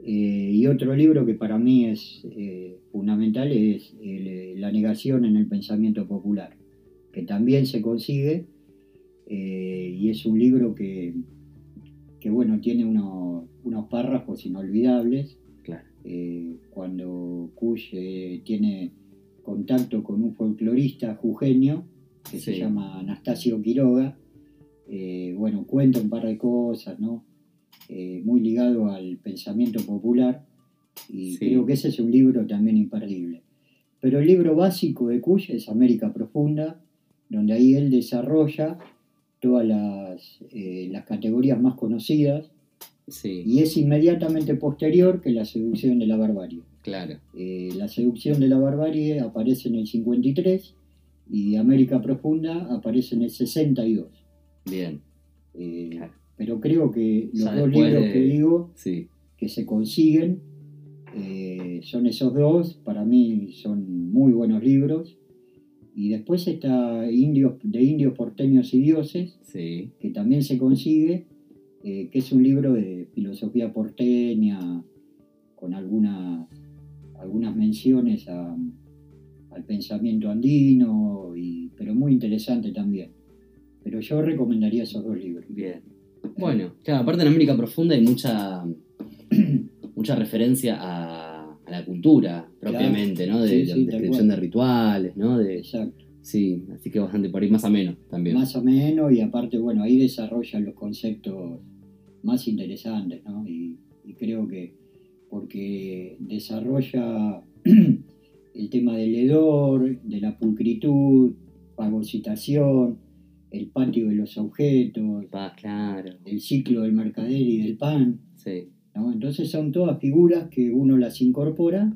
Eh, y otro libro que para mí es eh, fundamental es el, eh, La negación en el pensamiento popular, que también se consigue eh, y es un libro que, que bueno, tiene unos, unos párrafos inolvidables. claro. Eh, cuando Kush eh, tiene contacto con un folclorista jujeño que se llama Anastasio Quiroga, eh, bueno, cuenta un par de cosas, ¿no? Muy ligado al pensamiento popular y Sí. creo que ese es un libro también imperdible. Pero el libro básico de Kush es América Profunda, donde ahí él desarrolla todas las, eh, las categorías más conocidas Sí, y es inmediatamente posterior que la seducción de la barbarie. claro. Eh, la seducción de la barbarie aparece en el 53 y América Profunda aparece en el 62. Bien, Eh, Claro. Pero creo que los dos libros de- que digo sí, que se consiguen eh, son esos dos, para mí son muy buenos libros. Y después está Indios, de Indios Porteños y Dioses, sí, que también se consigue, eh, que es un libro de filosofía porteña, con algunas, algunas menciones a- al pensamiento andino, y, pero muy interesante también. Pero yo recomendaría esos dos libros. bien. Bueno, claro, aparte en América Profunda hay mucha, mucha referencia a, a la cultura propiamente, ¿no? De, Sí, descripción de rituales, ¿no? De, Exacto. sí, así que bastante por ahí más ameno también. Más o menos, y aparte, bueno, ahí desarrollan los conceptos más interesantes, ¿no? Y, y creo que porque desarrolla el tema del hedor, de la pulcritud, fagocitación, el patio de los objetos, claro, el ciclo del mercader y del pan, sí, ¿no? Entonces son todas figuras que uno las incorpora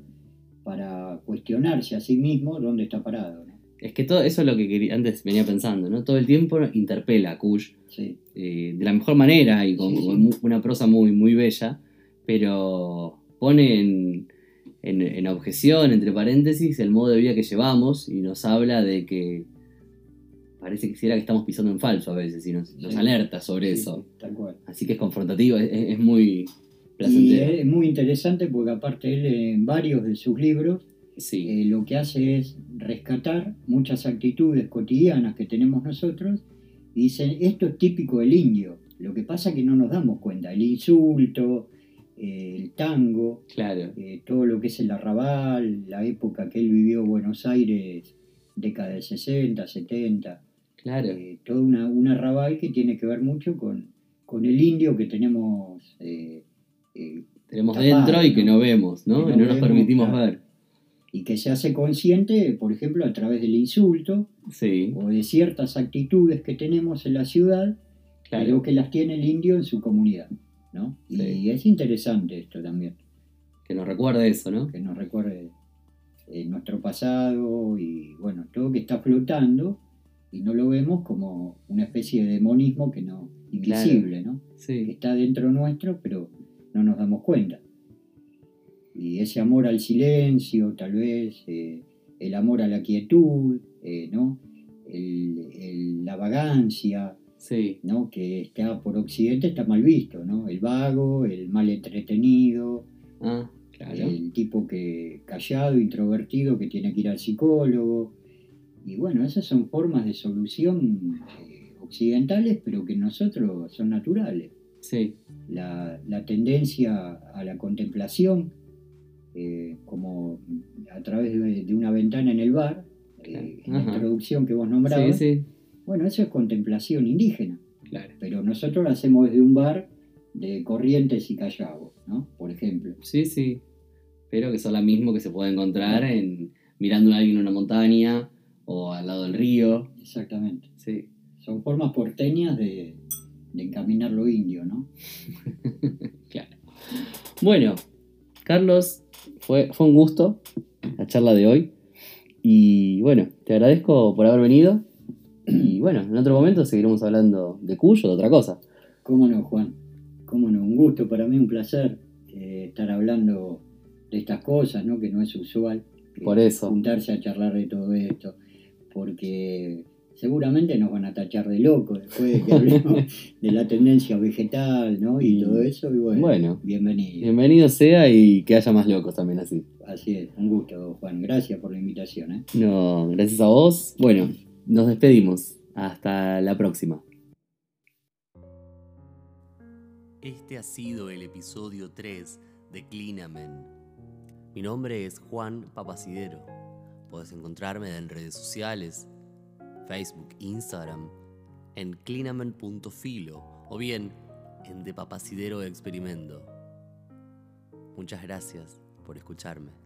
para cuestionarse a sí mismo dónde está parado, ¿no? Es que todo eso es lo que quería- antes venía pensando, ¿no? Todo el tiempo interpela a Kush Sí, eh, de la mejor manera y con, Sí, una prosa muy, muy bella, pero pone en, en- en objeción, entre paréntesis, el modo de vida que llevamos y nos habla de que parece que que estamos pisando en falso a veces y nos, alerta sobre eso. sí, tal cual. Así que es confrontativo, es, es muy Y es muy interesante porque aparte él en varios de sus libros sí, eh, lo que hace es rescatar muchas actitudes cotidianas que tenemos nosotros y dicen, esto es típico del indio. Lo que pasa es que no nos damos cuenta. El insulto, eh, el tango, claro, eh, todo lo que es el arrabal, la época que él vivió en Buenos Aires, década de 60, 70, claro. eh, todo una, un arrabal que tiene que ver mucho con, con el indio que tenemos eh, eh, Tenemos tapado, dentro y que ¿no? vemos, ¿no? Que y no no nos permitimos claro. ver. y que se hace consciente, por ejemplo, a través del insulto Sí, o de ciertas actitudes que tenemos en la ciudad, pero claro. que las tiene el indio en su comunidad. ¿no? Y es interesante esto también, Que nos recuerde eso, ¿no? que nos recuerde eh, nuestro pasado y bueno, todo que está flotando y no lo vemos como una especie de demonismo que no invisible, ¿no? Que está dentro nuestro, pero no nos damos cuenta. Y ese amor al silencio, tal vez, eh, el amor a la quietud, eh, ¿no? El- el- la vagancia, sí, ¿no? Que está por Occidente está mal visto, ¿no? El vago, el mal entretenido, ah, claro. el tipo que callado, introvertido, que tiene que ir al psicólogo. Y bueno, esas son formas de solución eh, occidentales, pero que nosotros son naturales. Sí, La, la tendencia a la contemplación, eh, como a través de, de una ventana en el bar, eh, en la introducción que vos nombrabas, sí, bueno, eso es contemplación indígena, claro. pero nosotros lo hacemos desde un bar de Corrientes y Callao, ¿no? Por ejemplo. Sí, sí. Pero que son la mismo que se puede encontrar en mirando a alguien en una montaña o al lado del río. Exactamente. Sí, Son formas porteñas de, de encaminar lo indio, ¿no? claro. Bueno, Carlos, fue, fue un gusto la charla de hoy. Y bueno, te agradezco por haber venido. Y bueno, en otro momento seguiremos hablando de Cuyo de otra cosa. ¿Cómo no, Juan? ¿Cómo no? Un gusto para mí, un placer eh, estar hablando de estas cosas, ¿no? Que no es usual. Por eso. Juntarse a charlar de todo esto. Porque seguramente nos van a tachar de locos después de que hablemos de la tendencia vegetal, ¿no? Y Y- todo eso. Y bueno, Bueno, bienvenido. bienvenido sea y que haya más locos también así. Así es, un gusto, Juan. Gracias por la invitación, ¿eh? No, gracias a vos. Bueno, nos despedimos. Hasta la próxima. Este ha sido el episodio 3 de Clinamen. Mi nombre es Juan Papacidero. Puedes encontrarme en redes sociales, Facebook, Instagram, en clinamen.filo o bien en De Papacidero Experimento. Muchas gracias por escucharme.